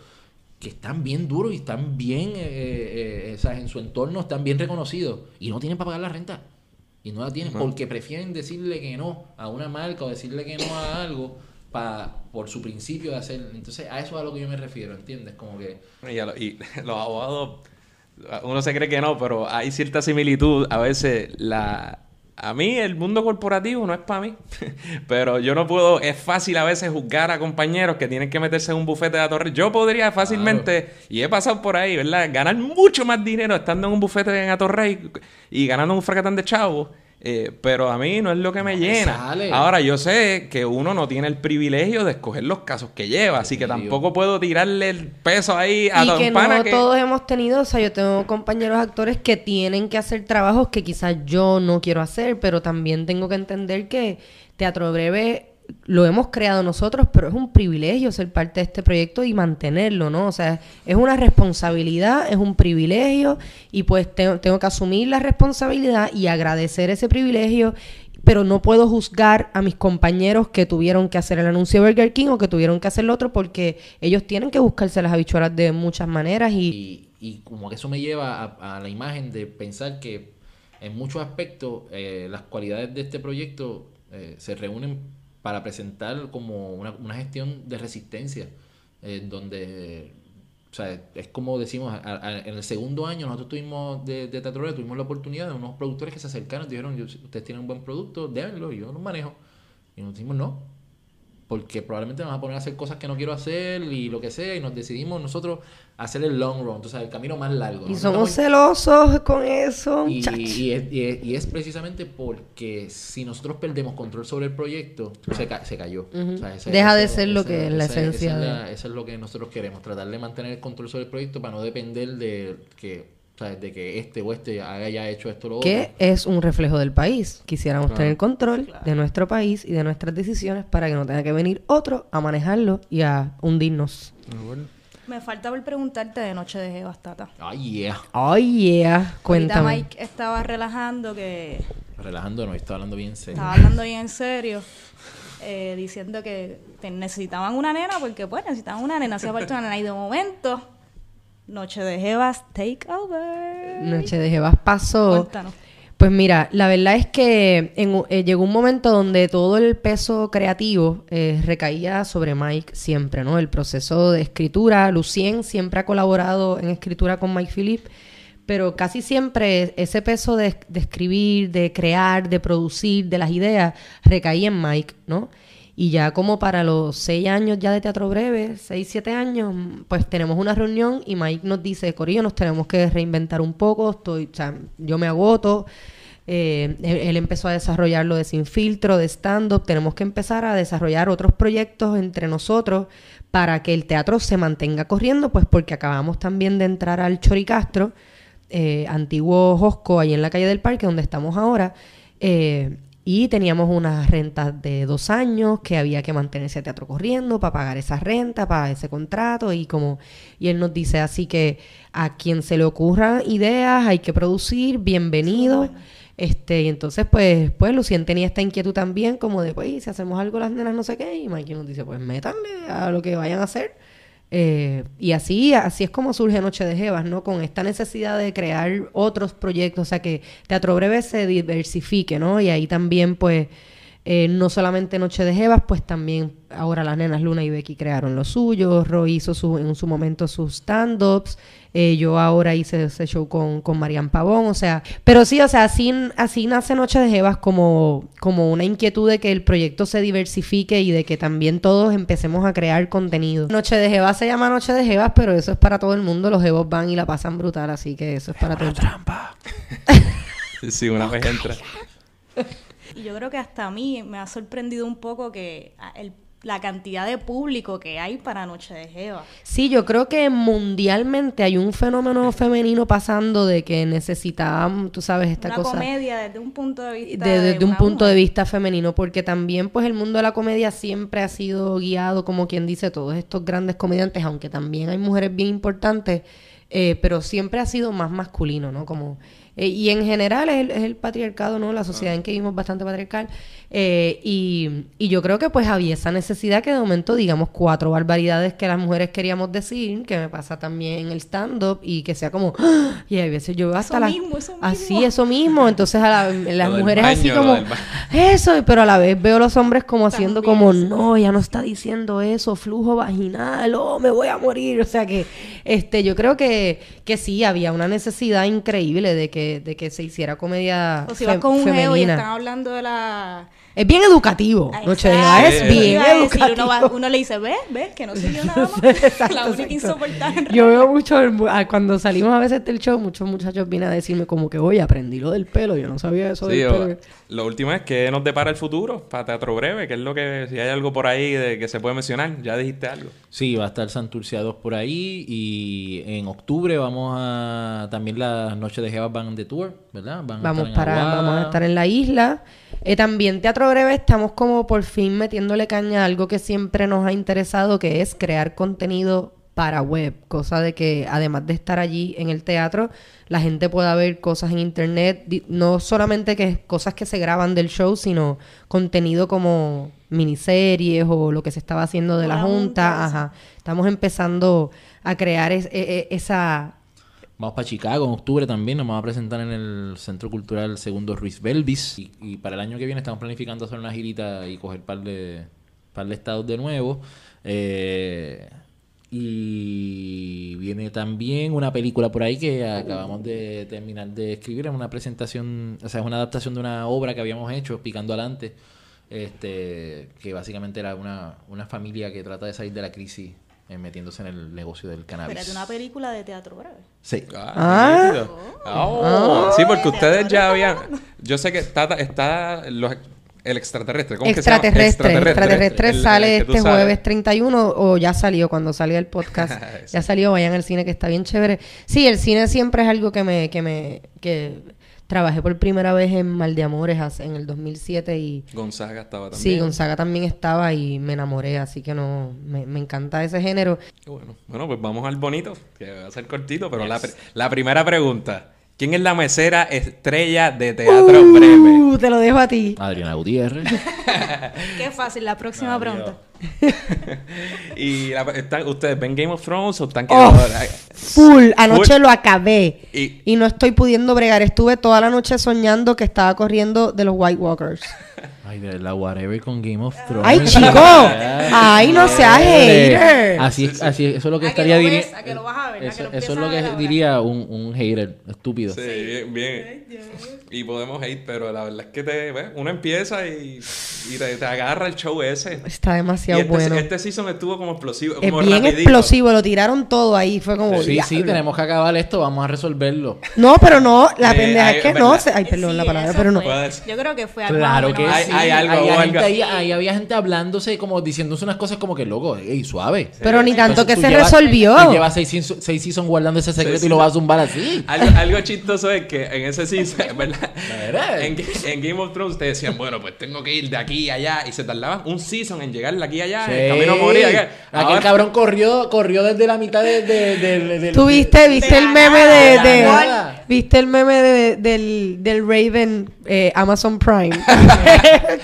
que están bien duros y están bien, eh, eh, eh, ¿sabes? en su entorno están bien reconocidos y no tienen para pagar la renta. Y no la tienen porque prefieren decirle que no a una marca o decirle que no a algo pa, por su principio de hacer. Entonces, a eso es a lo que yo me refiero, ¿entiendes? Como que. Y, a lo- y los abogados, uno se cree que no, pero hay cierta similitud. A veces, la a mí el mundo corporativo no es para mí. pero yo no puedo, es fácil a veces juzgar a compañeros que tienen que meterse en un bufete de Atorrey. Yo podría fácilmente, y he pasado por ahí, ¿verdad? Ganar mucho más dinero estando en un bufete en Atorrey y ganando un fracatán de chavos. Eh, pero a mí no es lo que me No, llena. sale. Ahora, yo sé que uno no tiene el privilegio de escoger los casos que lleva, así que tampoco puedo tirarle el peso ahí a y que no que- todos hemos tenido, o sea, yo tengo compañeros actores que tienen que hacer trabajos que quizás yo no quiero hacer, pero también tengo que entender que Teatro Breve lo hemos creado nosotros, pero es un privilegio ser parte de este proyecto y mantenerlo, ¿no? O sea, es una responsabilidad, es un privilegio y pues tengo, tengo que asumir la responsabilidad y agradecer ese privilegio pero no puedo juzgar a mis compañeros que tuvieron que hacer el anuncio de Burger King o que tuvieron que hacer lo otro porque ellos tienen que buscarse las habichuelas de muchas maneras y, Y, como que eso me lleva a, a la imagen de pensar que en muchos aspectos eh, las cualidades de este proyecto eh, se reúnen para presentar como una, una gestión de resistencia, eh, donde, o sea, es como decimos, en el segundo año nosotros tuvimos de, de tuvimos la oportunidad de unos productores que se acercaron y dijeron, "Yo- ustedes tienen un buen producto, déjenlo, yo lo manejo. Y nos dijimos, no, porque probablemente nos va a poner a hacer cosas que no quiero hacer y lo que sea, y nos decidimos nosotros hacer el long run, o sea, el camino más largo. y ¿no? somos celosos con eso, y, muchachos. y es, y es- y es precisamente porque si nosotros perdemos control sobre el proyecto, se, ca- se cayó. Ujú. O sea, ese- Deja de ser lo que es la esencia de- Eso es lo que nosotros queremos, tratar de mantener el control sobre el proyecto para no depender de que, sea, de que este o este haya hecho esto o lo que otro. es un reflejo del país. Quisiéramos Claro. tener control de nuestro país y de nuestras decisiones para que no tenga que venir otro a manejarlo y a hundirnos. Me falta por preguntarte de Noche de Jevas, Tata. Ay, yeah. Oh yeah, Ahorita cuéntame. Mike estaba relajando que Relajándonos, está hablando bien serio. estaba hablando bien en serio, eh, diciendo que te- necesitaban una nena porque pues necesitaban una nena, hacía falta una nena y de momento Noche de Jevas take over. Noche de Jebas pasó. Cuéntanos. Pues mira, la verdad es que en eh, llegó un momento donde todo el peso creativo eh, recaía sobre Mike siempre, ¿no? El proceso de escritura, Lucien siempre ha colaborado en escritura con Mike Phillip, pero casi siempre ese peso de, de escribir, de crear, de producir, de las ideas, recaía en Mike, ¿no? Y ya como para los seis años ya de Teatro Breve, seis, siete años, pues tenemos una reunión y Mike nos dice, Corillo, nos tenemos que reinventar un poco, estoy, o sea, yo me agoto. Eh, él, empezó a desarrollar lo de Sin Filtro, de stand-up. Tenemos que empezar a desarrollar otros proyectos entre nosotros para que el teatro se mantenga corriendo, pues porque acabamos también de entrar al Choricastro, eh, antiguo Josco, ahí en la calle del Parque, donde estamos ahora. eh, y teníamos unas rentas de dos años que había que mantener ese teatro corriendo para pagar esa renta, para ese contrato y como y él nos dice así que a quien se le ocurran ideas hay que producir, bienvenido. Este, y entonces pues pues Lucien tenía esta inquietud también como de pues si hacemos algo las nenas no sé qué y Mikey nos dice pues métanle a lo que vayan a hacer. Eh, y así, así es como surge Noche de Jevas, ¿no? Con esta necesidad de crear otros proyectos, o sea, que Teatro Breve se diversifique, ¿no? Y ahí también, pues, eh, no solamente Noche de Jevas, pues también ahora las nenas Luna y Becky crearon lo suyo, Roy hizo su, en su momento sus stand-ups, eh, yo ahora hice ese show con, con Marian Pavón, o sea, pero sí, o sea, así, así nace Noche de Jevas como, como una inquietud de que el proyecto se diversifique y de que también todos empecemos a crear contenido. Noche de Jevas se llama Noche de Jevas, pero eso es para todo el mundo, los jevos van y la pasan brutal, así que eso es para todo el mundo. Sí, una vez entra. Y yo creo que hasta a mí me ha sorprendido un poco que ah, el- la cantidad de público que hay para Noche de Jeva. Sí, yo creo que mundialmente hay un fenómeno femenino pasando de que necesitamos, tú sabes, esta Una cosa. comedia desde un punto de vista. de- desde un punto de vista femenino, porque también pues el mundo de la comedia siempre ha sido guiado, como quien dice, todos estos grandes comediantes, aunque también hay mujeres bien importantes, eh, pero siempre ha sido más masculino, ¿no? Como, eh, y en general es el, es el patriarcado, ¿no? La sociedad en que vivimos bastante patriarcal. Eh, y, y yo creo que pues había esa necesidad que de momento digamos cuatro barbaridades que las mujeres queríamos decir, que me pasa también en el stand-up, y que sea como, ¡Ah! y hay veces yo hasta Eso las... mismo, eso Así, mismo. eso mismo. Entonces a la- las mujeres así baño, como... Eso, pero a la vez veo los hombres como haciendo También, como, no, ella no está diciendo eso, flujo vaginal, oh, me voy a morir. O sea que, este, yo creo que, que sí, había una necesidad increíble de que, de que se hiciera comedia O si vas con un geo y femenina. están hablando de la. Es bien educativo, Noche de. Jeva, es Sí. bien a decir, educativo. uno, va- uno le dice, ¿ves? ¿Ves? Que no soy yo nada más. Exacto, la única exacto. insoportable. Yo veo mucho, ah, cuando salimos a veces del show, muchos muchachos vienen a decirme como que, oye, aprendí lo del pelo, yo no sabía eso Sí, del o- pelo. lo último es que nos depara el futuro para Teatro Breve, que es lo que, si hay algo por ahí de que se puede mencionar, ya dijiste algo. Sí, va a estar Santurcia 2 por ahí y en octubre vamos a... También las noches de Jeva van de tour, ¿verdad? Van a Vamos, estar en para, Aguada. vamos a estar en la isla. Eh, también Teatro Breve estamos como por fin metiéndole caña a algo que siempre nos ha interesado, que es crear contenido para web, cosa de que además de estar allí en el teatro, la gente pueda ver cosas en internet, no solamente que cosas que se graban del show, sino contenido como miniseries o lo que se estaba haciendo de la la junta, Junta, ajá. Estamos empezando a crear es- e- e- esa Vamos para Chicago en octubre también, nos vamos a presentar en el Centro Cultural Segundo Ruiz Belvis. Y, y para el año que viene estamos planificando hacer una girita y coger par de, par de estados de nuevo. Eh, y viene también una película por ahí que acabamos de terminar de escribir. Es una presentación, o sea, es una adaptación de una obra que habíamos hecho, Picando Adelante. Este, que básicamente era una, una familia que trata de salir de la crisis eh, metiéndose en el negocio del cannabis. Espérate, una película de teatro breve. Sí. Ah. nítido. Oh, sí, porque ustedes ya habían. Yo sé que está, está los- el extraterrestre. ¿Cómo es que se llama? extraterrestre. Extraterrestre El- sale este sabes. jueves 31 o ya salió cuando salga el podcast. Ya salió, vayan al cine que está bien chévere. Sí, el cine siempre es algo que me que me que trabajé por primera vez en Mal de Amores en el 2007 y Gonzaga estaba también. sí, Gonzaga también estaba y me enamoré, así que no me, me encanta ese género. Bueno, bueno, pues vamos al bonito, que va a ser cortito, pero la, pri- la primera pregunta. ¿Quién es la mesera estrella de Teatro Breve? Uh, te lo dejo a ti. Adriana Gutiérrez. Qué fácil, la próxima Adiós. pregunta. y la- están- ¿Ustedes ven Game of Thrones o están Oh, quedando- Full, anoche Full. lo acabé Y- y no estoy pudiendo bregar. Estuve toda la noche soñando que estaba corriendo de los White Walkers. Ay, de la whatever con Game of Thrones. Ay, chico. Ay, no seas hater. Así, es- así es- eso es lo que A que estaría lo diri- ves, a que lo vas a ver, a que Eso, lo eso es lo que ahora. diría un, un hater estúpido. Sí, bien, bien. Y podemos hate, pero la verdad es que te, ¿ves? uno empieza y, y te, te agarra el show ese. Está Y demasiado este, bueno. este season estuvo como explosivo, es como bien rapidito. explosivo, lo tiraron todo ahí. Fue como. Sí, sí, tenemos que acabar esto, vamos a resolverlo. No, pero no, la Eh, pendeja hay- es que no. se- Ay, perdón Sí, la palabra, pero no. fue. Yo creo que fue algo Claro que sí. Hay algo, Había o gente algo. ahí, ahí había gente hablándose, como diciéndose unas cosas como que, loco, ey, suave. Pero ni tanto Entonces, que se llevas- resolvió. Tú llevas seis, seasons- seis seasons guardando ese secreto Sí, y lo vas a zumbar así. Algo, algo chistoso es que en ese season, ¿verdad? verdad. En, en Game of Thrones ustedes decían, bueno, pues tengo que ir de aquí a allá. Y se tardaban un season en llegar de aquí a allá. Sí. El camino a morir. acá. Aquel Ahora- cabrón corrió, corrió desde la mitad de, de, de- de- ¿Tú viste, viste de el la meme de, viste el meme de- del, del Raven eh, Amazon Prime?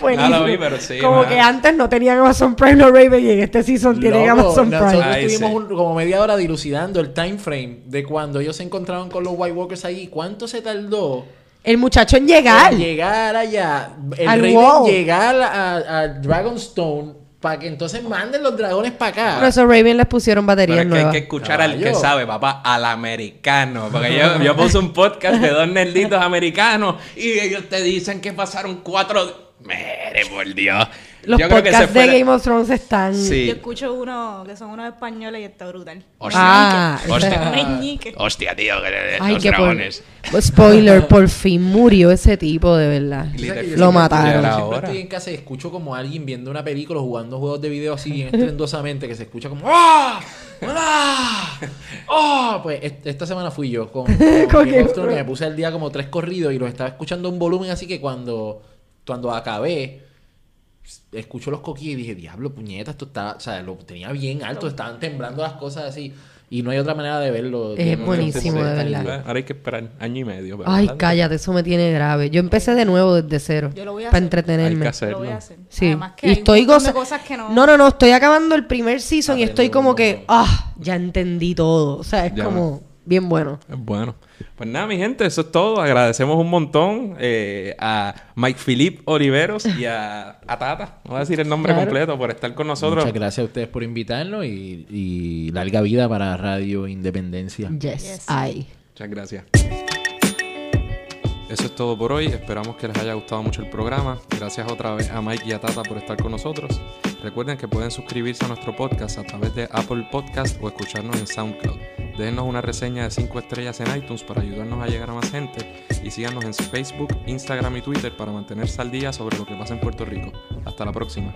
No lo vi, pero sí, Como mano. que antes no tenían Amazon Prime los Raven y en este season tienen Loco, Amazon Prime. Nosotros estuvimos sí. un- como media hora dilucidando el time frame de cuando ellos se encontraron con los White Walkers ahí. ¿Cuánto se tardó El muchacho en llegar. en llegar allá? El Al Raven wall. llegar a, a Dragonstone para que entonces manden los dragones para acá. Por eso Raven les pusieron Pero baterías es que hay que escuchar al que sabe, papá, al americano. Porque yo, yo puse un podcast de dos nerditos americanos y ellos te dicen que pasaron cuatro. Mere, por Dios. Los Yo creo que podcasts ese fue de la- Game of Thrones están... Sí. Yo escucho uno que son unos españoles y está brutal. Ah, Hostia. Hostia, tío, que Ay, los que por... dragones. Spoiler, por fin murió ese tipo, de verdad. Que Lo mataron. yo siempre ahora. estoy en casa y escucho como alguien viendo una película o jugando juegos de video así bien estrendosamente que se escucha como ¡Ah! ¡Ah! ¡Ah! Pues est- esta semana fui yo con, con Con Game of Thrones, que me puse al día como tres corridos y los estaba escuchando a un volumen así que cuando, cuando acabé escucho los coquillos y dije, diablo, puñeta, esto está, o sea, lo tenía bien alto, estaban temblando las cosas así y no hay otra manera de verlo. Es buenísimo, de verdad. Ahora hay que esperar año y medio. pero Ay, cállate, eso me tiene grave. Yo empecé de nuevo desde cero. Yo lo voy a Para hacer. Hay entretenerme. que Lo voy a hacer. Sí. Además que y hay estoy goza- cosas que no... no, no, no, estoy acabando el primer season y estoy como que, ah, ya entendí todo. O sea, es Ya. como bien bueno. Es bueno. Pues nada, mi gente, eso es todo. Agradecemos un montón eh, a Mike Philip Oliveros y a, a Tata, no voy a decir el nombre Claro. completo, por estar con nosotros. Muchas gracias a ustedes por invitarnos y, y larga vida para Radio Independencia. Yes, Yes. ay. Muchas gracias. Eso es todo por hoy. Esperamos que les haya gustado mucho el programa. Gracias otra vez a Mike y a Tata por estar con nosotros. Recuerden que pueden suscribirse a nuestro podcast a través de Apple Podcast o escucharnos en SoundCloud. Déjenos una reseña de 5 estrellas en iTunes para ayudarnos a llegar a más gente. Y síganos en Facebook, Instagram y Twitter para mantenerse al día sobre lo que pasa en Puerto Rico. Hasta la próxima.